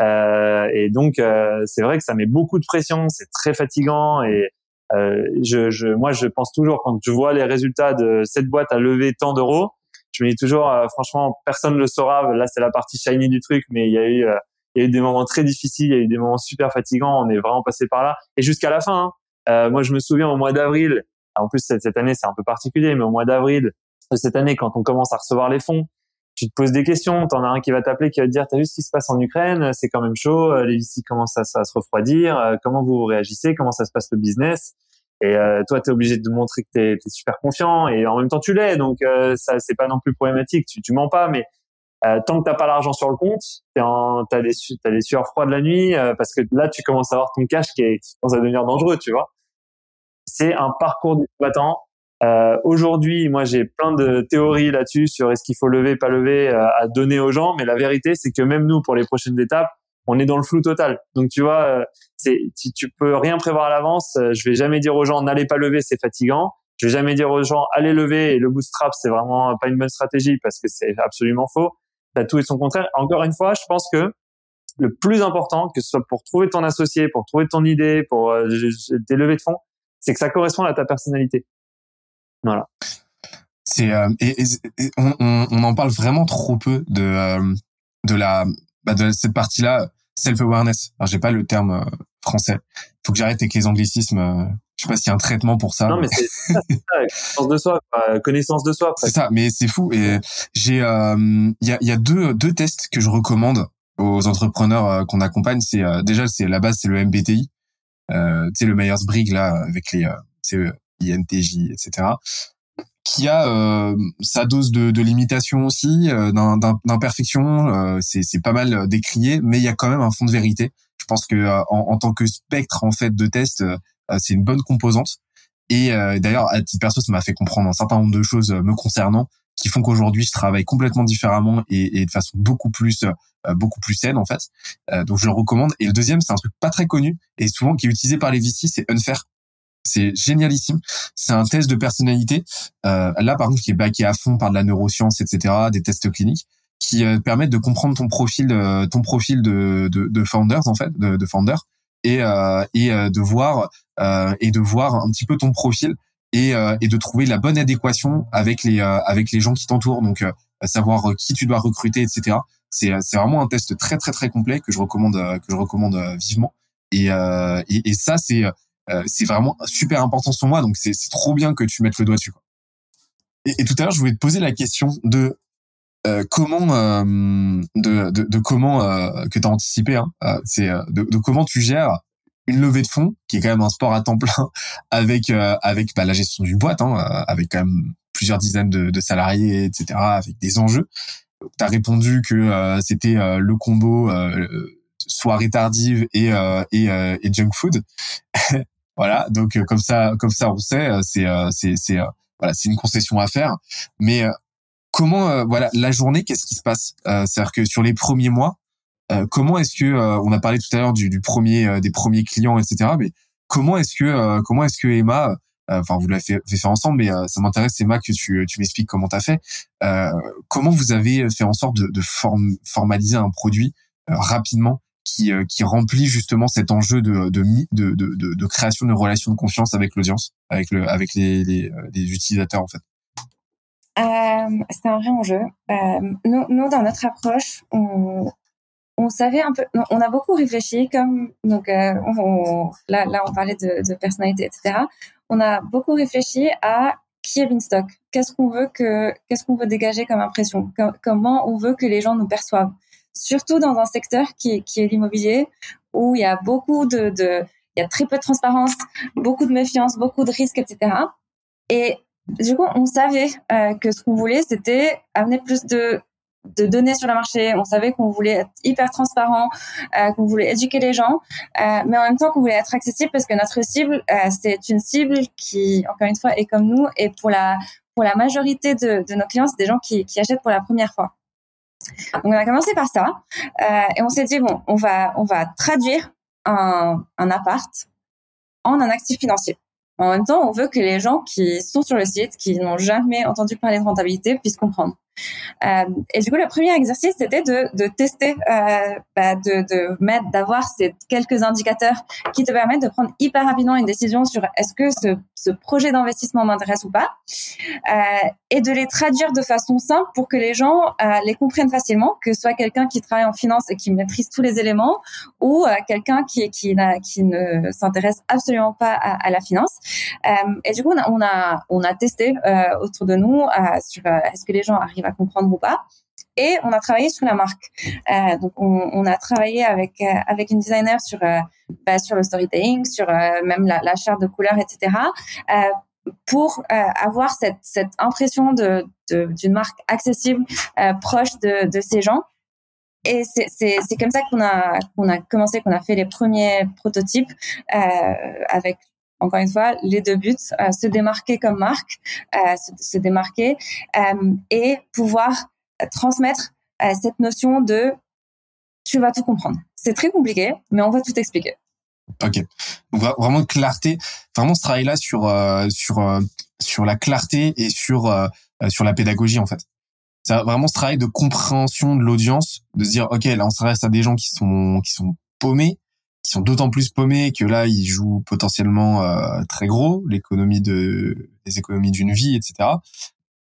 Euh, et donc, euh, c'est vrai que ça met beaucoup de pression, c'est très fatigant. Et euh, je, je, moi, je pense toujours quand je vois les résultats de cette boîte à lever tant d'euros, je me dis toujours, euh, franchement, personne ne le saura. Là, c'est la partie shiny du truc, mais il y a eu, euh, il y a eu des moments très difficiles, il y a eu des moments super fatigants. On est vraiment passé par là. Et jusqu'à la fin, hein, moi, je me souviens au mois d'avril. En plus, cette, cette année, c'est un peu particulier, mais au mois d'avril de cette année, quand on commence à recevoir les fonds, tu te poses des questions. T'en as un qui va t'appeler, qui va te dire, t'as vu ce qui se passe en Ukraine C'est quand même chaud. Euh, les VC commencent à, se refroidir. Euh, comment vous réagissez Comment ça se passe le business? Et euh, toi, t'es obligé de montrer que t'es es super confiant et en même temps tu l'es. Donc euh, ça, c'est pas non plus problématique. Tu, tu mens pas, mais euh, tant que t'as pas l'argent sur le compte, t'as des t'as des sueurs froides la nuit parce que là, tu commences à avoir ton cash qui, qui commence à devenir dangereux, tu vois? C'est un parcours du combattant euh, Aujourd'hui, moi, j'ai plein de théories là-dessus sur est-ce qu'il faut lever, pas lever, euh, à donner aux gens. Mais la vérité, c'est que même nous, pour les prochaines étapes, on est dans le flou total. Donc, tu vois, euh, c'est, tu, tu peux rien prévoir à l'avance. Euh, je vais jamais dire aux gens n'allez pas lever, c'est fatigant. Je vais jamais dire aux gens allez lever et le bootstrap, c'est vraiment pas une bonne stratégie parce que c'est absolument faux. T'as tout et son contraire. Encore une fois, je pense que le plus important, que ce soit pour trouver ton associé, pour trouver ton idée, pour euh, tes levées de fonds, c'est que ça correspond à ta personnalité. Voilà. C'est euh, et, on, on, en parle vraiment trop peu de euh, de la bah de cette partie-là self awareness. Alors j'ai pas le terme euh, français. Faut que j'arrête avec les anglicismes. je sais pas s'il y a un traitement pour ça. Non mais c'est ça, connaissance de soi, connaissance de soi. C'est ça, mais c'est fou. Et j'ai il y a il y a deux deux tests que je recommande aux entrepreneurs qu'on accompagne. C'est déjà c'est la base c'est le MBTI. Euh, tu sais le Myers Briggs là avec les c'est INTJ, etc., qui a euh, sa dose de, de limitation aussi, euh, d'imperfection. Euh, c'est pas mal décrié, mais il y a quand même un fond de vérité. Je pense que euh, en, en, tant que spectre en fait de test, euh, c'est une bonne composante. Et d'ailleurs, à titre perso, ça m'a fait comprendre un certain nombre de choses me concernant qui font qu'aujourd'hui je travaille complètement différemment et, et, de façon beaucoup plus beaucoup plus saine en fait. donc je le recommande. Et le deuxième, c'est un truc pas très connu et souvent qui est utilisé par les VC, c'est Unfair. C'est génialissime. C'est un test de personnalité. Euh, là, par contre, qui est baqué à fond par de la neuroscience, etc., des tests cliniques qui euh, permettent de comprendre ton profil, ton profil de, de, de, founders en fait, de, de founder, et euh, de voir et de voir un petit peu ton profil et de trouver la bonne adéquation avec les avec les gens qui t'entourent. Donc savoir qui tu dois recruter, etc. C'est c'est vraiment un test très très très complet que je recommande que je recommande vivement. Et, et ça c'est euh, c'est vraiment super important sur moi. Donc c'est trop bien que tu mettes le doigt dessus. Quoi. Et, tout à l'heure, je voulais te poser la question de euh, comment euh, de, de, de, comment euh, que tu as anticipé. Hein, euh, c'est de, de, comment tu gères une levée de fonds qui est quand même un sport à temps plein avec avec bah, la gestion d'une boîte, hein, avec quand même plusieurs dizaines de, de salariés, etc., avec des enjeux. Tu as répondu que c'était le combo soirée tardive et, et, et junk food. Voilà, donc comme ça, comme ça, on sait, c'est c'est c'est voilà, c'est une concession à faire. Mais comment, voilà, la journée, qu'est-ce qui se passe? C'est-à-dire que sur les premiers mois, comment est-ce que on a parlé tout à l'heure du, du premier des premiers clients, etc. Mais comment est-ce que comment est-ce que Emma enfin vous l'avez fait, faire ensemble, mais ça m'intéresse Emma que tu, tu m'expliques comment tu as fait. Euh, comment vous avez fait en sorte de, de formaliser un produit rapidement qui, qui remplit justement cet enjeu de, création de relations de confiance avec l'audience, avec, avec les, utilisateurs en fait euh, C'est un vrai enjeu. Euh, nous, dans notre approche, on, savait un peu, on a beaucoup réfléchi, comme donc euh, on, là, on parlait de, personnalité, etc. On a beaucoup réfléchi à qui est Beanstalk Qu'est-ce qu'on veut que, qu'est-ce qu'on veut dégager comme impression? Comment on veut que les gens nous perçoivent? Surtout dans un secteur qui, est l'immobilier, où il y a beaucoup de, il y a très peu de transparence, beaucoup de méfiance, beaucoup de risques, etc. Et du coup, on savait euh, que ce qu'on voulait, c'était amener plus de données sur le marché. On savait qu'on voulait être hyper transparent, euh, qu'on voulait éduquer les gens, euh, mais en même temps qu'on voulait être accessible parce que notre cible, c'est une cible qui, encore une fois, est comme nous et pour la pour la majorité de, nos clients, c'est des gens qui achètent pour la première fois. Donc on a commencé par ça euh, et on s'est dit bon, on va on va traduire un, un appart en un actif financier. En même temps, on veut que les gens qui sont sur le site, qui n'ont jamais entendu parler de rentabilité, puissent comprendre. Euh, et du coup, le premier exercice, c'était de, tester, euh, bah, de, mettre, d'avoir ces quelques indicateurs qui te permettent de prendre hyper rapidement une décision sur est-ce que ce, projet d'investissement m'intéresse ou pas, euh, et de les traduire de façon simple pour que les gens les comprennent facilement, que ce soit quelqu'un qui travaille en finance et qui maîtrise tous les éléments, ou quelqu'un qui, qui, qui ne s'intéresse absolument pas à, la finance. Et du coup, on a, on a, on a testé autour de nous sur est-ce que les gens arrivent à comprendre ou pas. Et on a travaillé sur la marque. Euh, donc, on, a travaillé avec euh, avec une designer sur euh, bah, sur le storytelling, sur même la, charte de couleurs, etc. pour avoir cette cette impression de d'une marque accessible, proche de de ces gens. Et c'est c'est comme ça qu'on a qu'on a commencé, qu'on a fait les premiers prototypes avec encore une fois, les deux buts, euh, se démarquer comme marque, euh, se, démarquer euh, et pouvoir transmettre cette notion de tu vas tout comprendre. C'est très compliqué, mais on va tout expliquer. Ok. Donc vraiment clarté, vraiment ce travail-là sur sur sur la clarté et sur sur la pédagogie en fait. C'est vraiment ce travail de compréhension de l'audience, de se dire ok là on s'adresse à des gens qui sont qui sont paumés, qui sont d'autant plus paumés que là ils jouent potentiellement euh, très gros l'économie de les économies d'une vie etc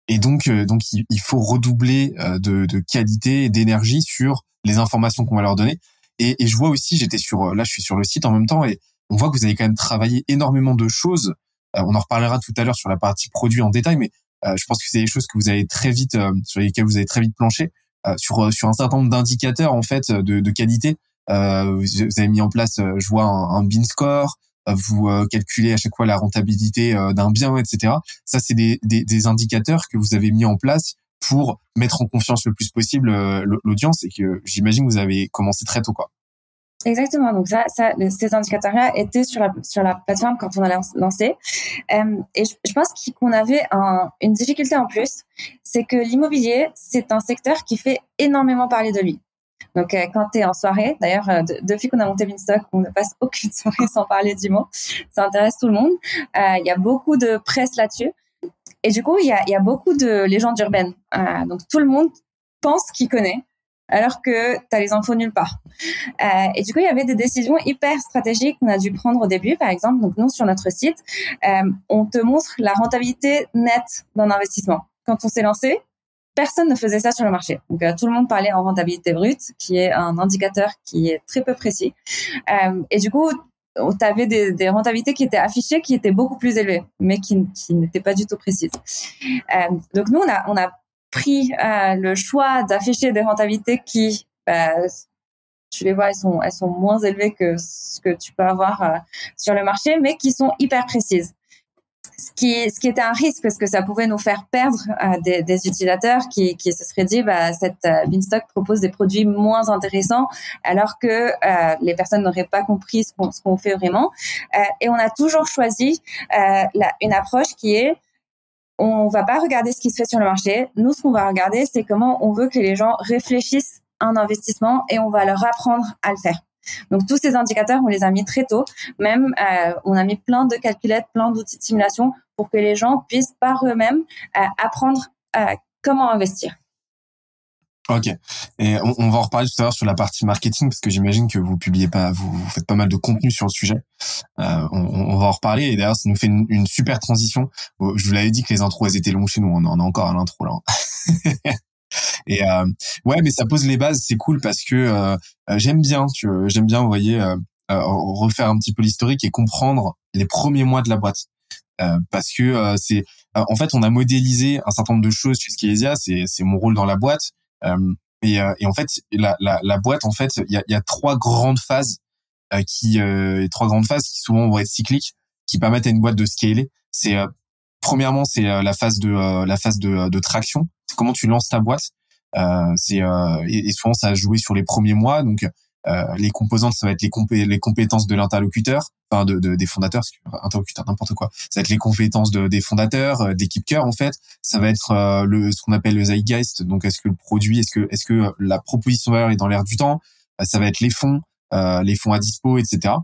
et donc euh, donc il, faut redoubler euh, de, de qualité d'énergie sur les informations qu'on va leur donner. Et, et je vois aussi j'étais sur là je suis sur le site en même temps et on voit que vous avez quand même travaillé énormément de choses. On en reparlera tout à l'heure sur la partie produit en détail mais je pense que c'est des choses que vous avez très vite sur lesquelles vous avez très vite planché sur sur un certain nombre d'indicateurs en fait de, de qualité. euh, vous avez mis en place, euh, je vois, un, un bin score, euh, vous calculez à chaque fois la rentabilité d'un bien, etc. Ça, c'est des, des, des, indicateurs que vous avez mis en place pour mettre en confiance le plus possible l'audience et que j'imagine que vous avez commencé très tôt, quoi. Exactement. Donc ça, ça ces indicateurs-là étaient sur la sur la plateforme quand on a lancé. Euh, et je, pense qu'on avait un, une difficulté en plus, c'est que l'immobilier, c'est un secteur qui fait énormément parler de lui. Donc, euh, quand tu es en soirée, d'ailleurs, euh, depuis qu'on a monté Beanstalk, on ne passe aucune soirée sans parler du mot. Ça intéresse tout le monde. Euh, il y a beaucoup de presse là-dessus. Et du coup, il y a, beaucoup de légendes urbaines. donc, tout le monde pense qu'il connaît, alors que tu as les infos nulle part. Et du coup, il y avait des décisions hyper stratégiques qu'on a dû prendre au début. Par exemple, donc nous, sur notre site, on te montre la rentabilité nette d'un investissement. Quand on s'est lancé, personne ne faisait ça sur le marché. Donc euh, tout le monde parlait en rentabilité brute, qui est un indicateur qui est très peu précis. Euh, et du coup, tu avais des, des, rentabilités qui étaient affichées, qui étaient beaucoup plus élevées, mais qui, n'étaient pas du tout précises. Euh, donc nous, on a, on a pris le choix d'afficher des rentabilités qui, bah, tu les vois, elles sont, elles sont moins élevées que ce que tu peux avoir sur le marché, mais qui sont hyper précises. Ce qui, ce qui était un risque parce que ça pouvait nous faire perdre euh, des, des, utilisateurs qui, qui se seraient dit bah cette euh, Beanstalk propose des produits moins intéressants alors que euh, les personnes n'auraient pas compris ce qu'on, qu'on fait vraiment. Euh, et on a toujours choisi la, une approche qui est on va pas regarder ce qui se fait sur le marché. Nous ce qu'on va regarder c'est comment on veut que les gens réfléchissent un investissement et on va leur apprendre à le faire donc tous ces indicateurs, on les a mis très tôt. Même, euh, on a mis plein de calculettes, plein d'outils de simulation pour que les gens puissent par eux-mêmes euh, apprendre euh, comment investir. Ok. Et on, va en reparler tout à l'heure sur la partie marketing parce que j'imagine que vous publiez pas, vous, faites pas mal de contenu sur le sujet. On, va en reparler et d'ailleurs ça nous fait une, super transition. Je vous l'avais dit que les intros elles étaient longues chez nous, on en a encore à l'intro là. Et euh, ouais, mais ça pose les bases, c'est cool parce que euh, euh, j'aime bien, tu j'aime bien, vous voyez, refaire un petit peu l'historique et comprendre les premiers mois de la boîte. parce que c'est en fait on a modélisé un certain nombre de choses chez Skeesia, c'est c'est mon rôle dans la boîte. Et, et en fait la, la, la boîte en fait il y a, y a trois grandes phases qui trois grandes phases qui souvent vont être cycliques qui permettent à une boîte de scaler. C'est premièrement c'est la phase de la phase de, de traction comment tu lances ta boîte. Euh, c'est euh, et, souvent ça a joué sur les premiers mois. Donc euh, les composantes, ça va être les, les compétences de l'interlocuteur, enfin de, de, des fondateurs, interlocuteur, n'importe quoi. Ça va être les compétences de, des fondateurs, d'équipe cœur en fait. Ça va être le ce qu'on appelle le zeitgeist. Donc est-ce que le produit, est-ce que est-ce que la proposition valeur est dans l'air du temps? Ça va être les fonds, les fonds à dispo, etc.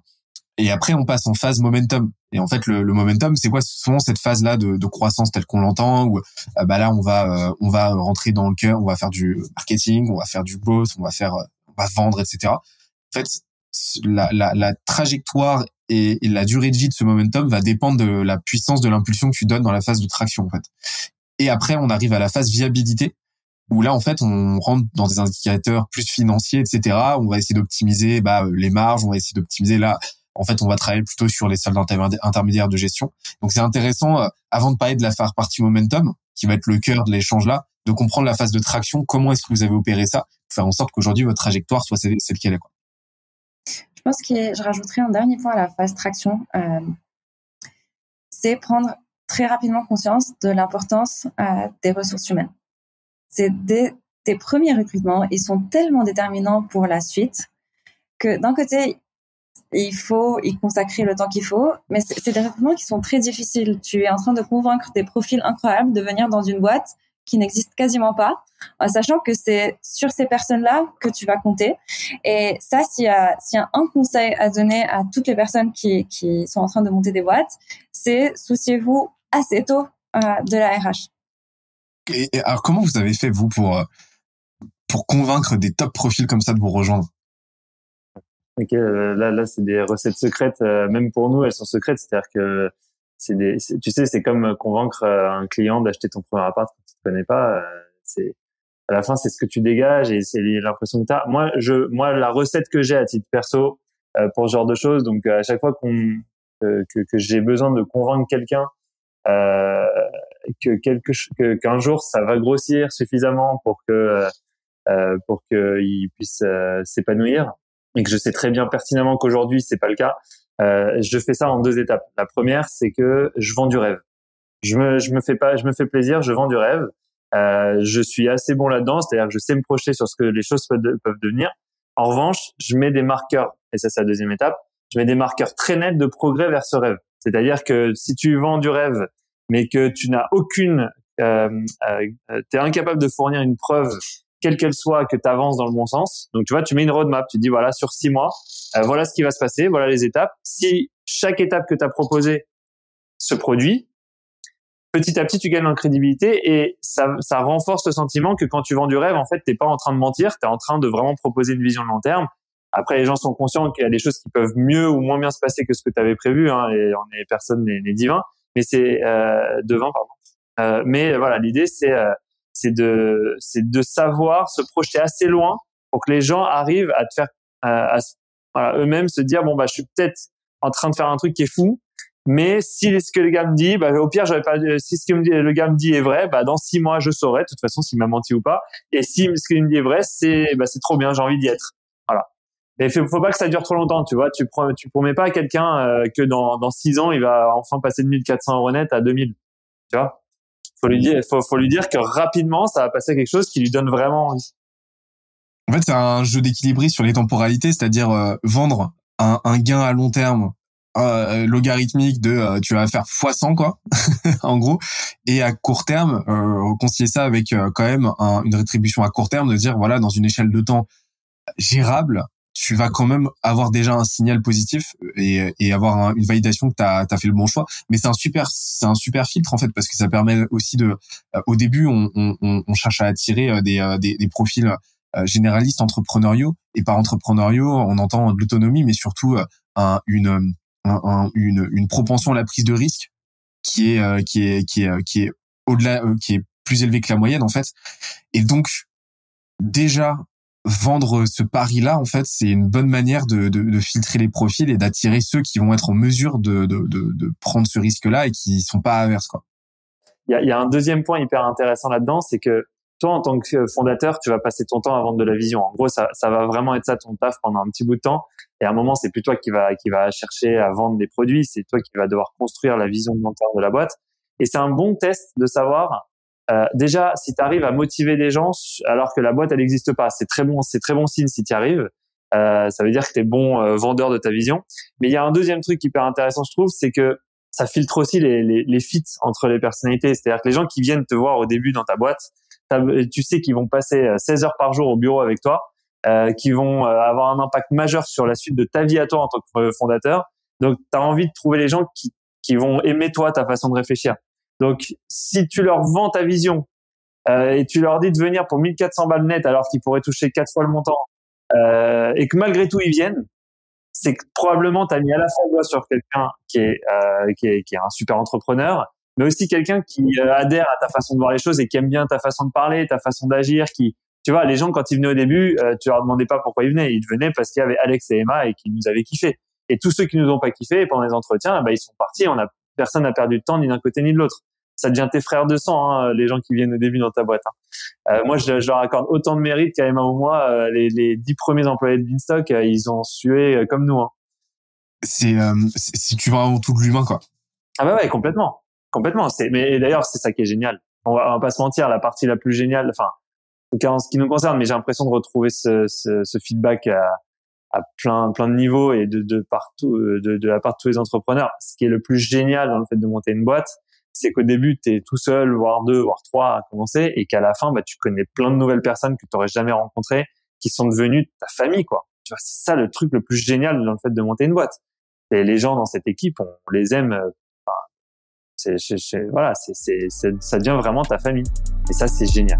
Et après, on passe en phase momentum. Et en fait, le, le momentum, c'est quoi? Souvent cette phase-là de, de, croissance telle qu'on l'entend, où euh, bah là, on va euh, on va rentrer dans le cœur, on va faire du marketing, on va faire du growth, on va faire, euh, on va vendre, etc. En fait, la, la, la trajectoire et, la durée de vie de ce momentum va dépendre de la puissance de l'impulsion que tu donnes dans la phase de traction, en fait. Et après, on arrive à la phase viabilité, où là en fait on rentre dans des indicateurs plus financiers, etc. On va essayer d'optimiser bah, les marges, on va essayer d'optimiser là en fait, on va travailler plutôt sur les salles intermédiaires de gestion. Donc, c'est intéressant, euh, avant de parler de la partie momentum, qui va être le cœur de l'échange là, de comprendre la phase de traction. Comment est-ce que vous avez opéré ça pour faire en sorte qu'aujourd'hui, votre trajectoire soit celle, qu'elle est. Je pense que je rajouterai un dernier point à la phase traction. Euh, c'est prendre très rapidement conscience de l'importance euh, des ressources humaines. C'est des, tes premiers recrutements, ils sont tellement déterminants pour la suite que d'un côté, il faut y consacrer le temps qu'il faut. Mais c'est des recrutements qui sont très difficiles. Tu es en train de convaincre des profils incroyables de venir dans une boîte qui n'existe quasiment pas, en sachant que c'est sur ces personnes-là que tu vas compter. Et ça, s'il y, a, un conseil à donner à toutes les personnes qui, qui sont en train de monter des boîtes, c'est souciez-vous assez tôt euh, de la RH. Et, alors, comment vous avez fait, vous, pour, euh, pour convaincre des top profils comme ça de vous rejoindre? Ok, euh, là, là, c'est des recettes secrètes. Euh, même pour nous, elles sont secrètes. C'est-à-dire que c'est des, tu sais, c'est comme convaincre euh, un client d'acheter ton premier appart quand tu te connais pas. c'est à la fin, c'est ce que tu dégages et c'est l'impression que tu as. Moi, je, moi, la recette que j'ai à titre perso pour ce genre de choses, donc à chaque fois qu'on que, que j'ai besoin de convaincre quelqu'un euh, que quelque qu'un jour ça va grossir suffisamment pour que euh, pour qu'il puisse s'épanouir et que je sais très bien pertinemment qu'aujourd'hui c'est pas le cas, euh, je fais ça en deux étapes. La première, c'est que je vends du rêve. Je me, je me fais pas, je me fais plaisir, je vends du rêve. Euh, je suis assez bon là-dedans, c'est-à-dire que je sais me projeter sur ce que les choses peuvent, devenir. En revanche, je mets des marqueurs, et ça c'est la deuxième étape, je mets des marqueurs très nets de progrès vers ce rêve. C'est-à-dire que si tu vends du rêve, mais que tu n'as aucune, euh, euh, tu es incapable de fournir une preuve quelle qu'elle soit, que tu avances dans le bon sens. Donc, tu vois, tu mets une roadmap, tu dis, voilà, sur six mois, euh, voilà ce qui va se passer, voilà les étapes. Si chaque étape que tu as proposée se produit, petit à petit, tu gagnes en crédibilité et ça, ça renforce le sentiment que quand tu vends du rêve, en fait, t'es pas en train de mentir, tu es en train de vraiment proposer une vision de long terme. Après, les gens sont conscients qu'il y a des choses qui peuvent mieux ou moins bien se passer que ce que tu avais prévu, hein, et on est personne n'est divin, mais c'est euh, devin, pardon. Euh, mais voilà, l'idée c'est euh, c'est de c'est de savoir se projeter assez loin pour que les gens arrivent à te faire à, voilà, eux-mêmes se dire bon bah je suis peut-être en train de faire un truc qui est fou mais si ce que le gars me dit bah au pire j'avais pas si ce que le gars me dit est vrai bah dans six mois je saurai de toute façon s'il m'a menti ou pas et si ce qu'il me dit est vrai c'est bah c'est trop bien j'ai envie d'y être voilà Et faut, faut pas que ça dure trop longtemps, tu vois. Tu tu promets pas à quelqu'un euh, que dans dans six ans il va enfin passer de 1400 euros net à 2000, tu vois? Faut lui dire, faut, lui dire que rapidement ça va passer quelque chose qui lui donne vraiment envie. En fait, c'est un jeu d'équilibriste sur les temporalités, c'est-à-dire euh, vendre un, gain à long terme euh, logarithmique de euh, tu vas faire x100 quoi en gros et à court terme concilier ça avec quand même une rétribution à court terme de dire voilà dans une échelle de temps gérable tu vas quand même avoir déjà un signal positif et, et avoir une validation que tu as, fait le bon choix mais c'est un super c'est un super filtre en fait parce que ça permet aussi de au début on, on, on cherche à attirer des, des, des profils euh, généralistes entrepreneuriaux. Et par entrepreneuriaux, on entend de l'autonomie, mais surtout euh, un, une, une, une propension à la prise de risque qui est euh, qui est qui est qui est au-delà qui est plus élevée que la moyenne en fait. Et donc déjà vendre ce pari-là, en fait, c'est une bonne manière de, de, de, filtrer les profils et d'attirer ceux qui vont être en mesure de, de, de prendre ce risque-là et qui sont pas averses. Quoi. Il y a, y a, un deuxième point hyper intéressant là-dedans, c'est que toi, en tant que fondateur, tu vas passer ton temps à vendre de la vision. En gros, ça, ça va vraiment être ça ton taf pendant un petit bout de temps. Et à un moment, c'est plus toi qui va qui va chercher à vendre des produits, c'est toi qui va devoir construire la vision de de la boîte. Et c'est un bon test de savoir euh, déjà si tu arrives à motiver des gens alors que la boîte elle n'existe pas. C'est très bon, c'est très bon signe si tu arrives. Euh, ça veut dire que tu es bon euh, vendeur de ta vision. Mais il y a un deuxième truc hyper intéressant, je trouve, c'est que ça filtre aussi les, les, les fits entre les personnalités. C'est-à-dire que les gens qui viennent te voir au début dans ta boîte, tu sais qu'ils vont passer 16 euh, heures par jour au bureau avec toi, euh, qui vont euh, avoir un impact majeur sur la suite de ta vie à toi en tant que fondateur. Donc, tu as envie de trouver les gens qui, qui vont aimer toi, ta façon de réfléchir. Donc, si tu leur vends ta vision euh, et tu leur dis de venir pour 1400 balles net alors qu'ils pourraient toucher quatre fois le montant euh, et que malgré tout ils viennent, c'est que probablement tu as mis à la fois sur quelqu'un qui est, euh, qui est qui est un super entrepreneur mais aussi quelqu'un qui euh, adhère à ta façon de voir les choses et qui aime bien ta façon de parler, ta façon d'agir, qui, tu vois, les gens quand ils venaient au début, tu leur demandais pas pourquoi ils venaient, ils venaient parce qu'il y avait Alex et Emma et qu'ils nous avaient kiffé. Et tous ceux qui nous ont pas kiffé pendant les entretiens, bah, ils sont partis. On a personne n'a perdu de temps ni d'un côté ni de l'autre. Ça devient tes frères de sang, hein, les gens qui viennent au début dans ta boîte. Hein. Euh, moi, je, je, leur accorde autant de mérite qu'à Emma ou moi. les, les dix premiers employés de Beanstalk, ils ont sué comme nous. Hein. C'est si tu vas avant tout de l'humain, quoi. Ah bah ouais, complètement. Complètement. C'est, mais d'ailleurs, c'est ça qui est génial. On va, on va, pas se mentir, la partie la plus géniale, enfin, en tout cas en ce qui nous concerne, mais j'ai l'impression de retrouver ce, ce, ce feedback à, à, plein, plein de niveaux et de, de partout, de, de la part de tous les entrepreneurs. Ce qui est le plus génial dans le fait de monter une boîte, c'est qu'au début, tu es tout seul, voire deux, voire trois à commencer, et qu'à la fin, bah, tu connais plein de nouvelles personnes que tu n'aurais jamais rencontrées, qui sont devenues ta famille, quoi. Tu vois, c'est ça le truc le plus génial dans le fait de monter une boîte. Les gens dans cette équipe, on les aime euh, c'est, voilà, c'est, ça devient vraiment ta famille. Et ça, c'est génial.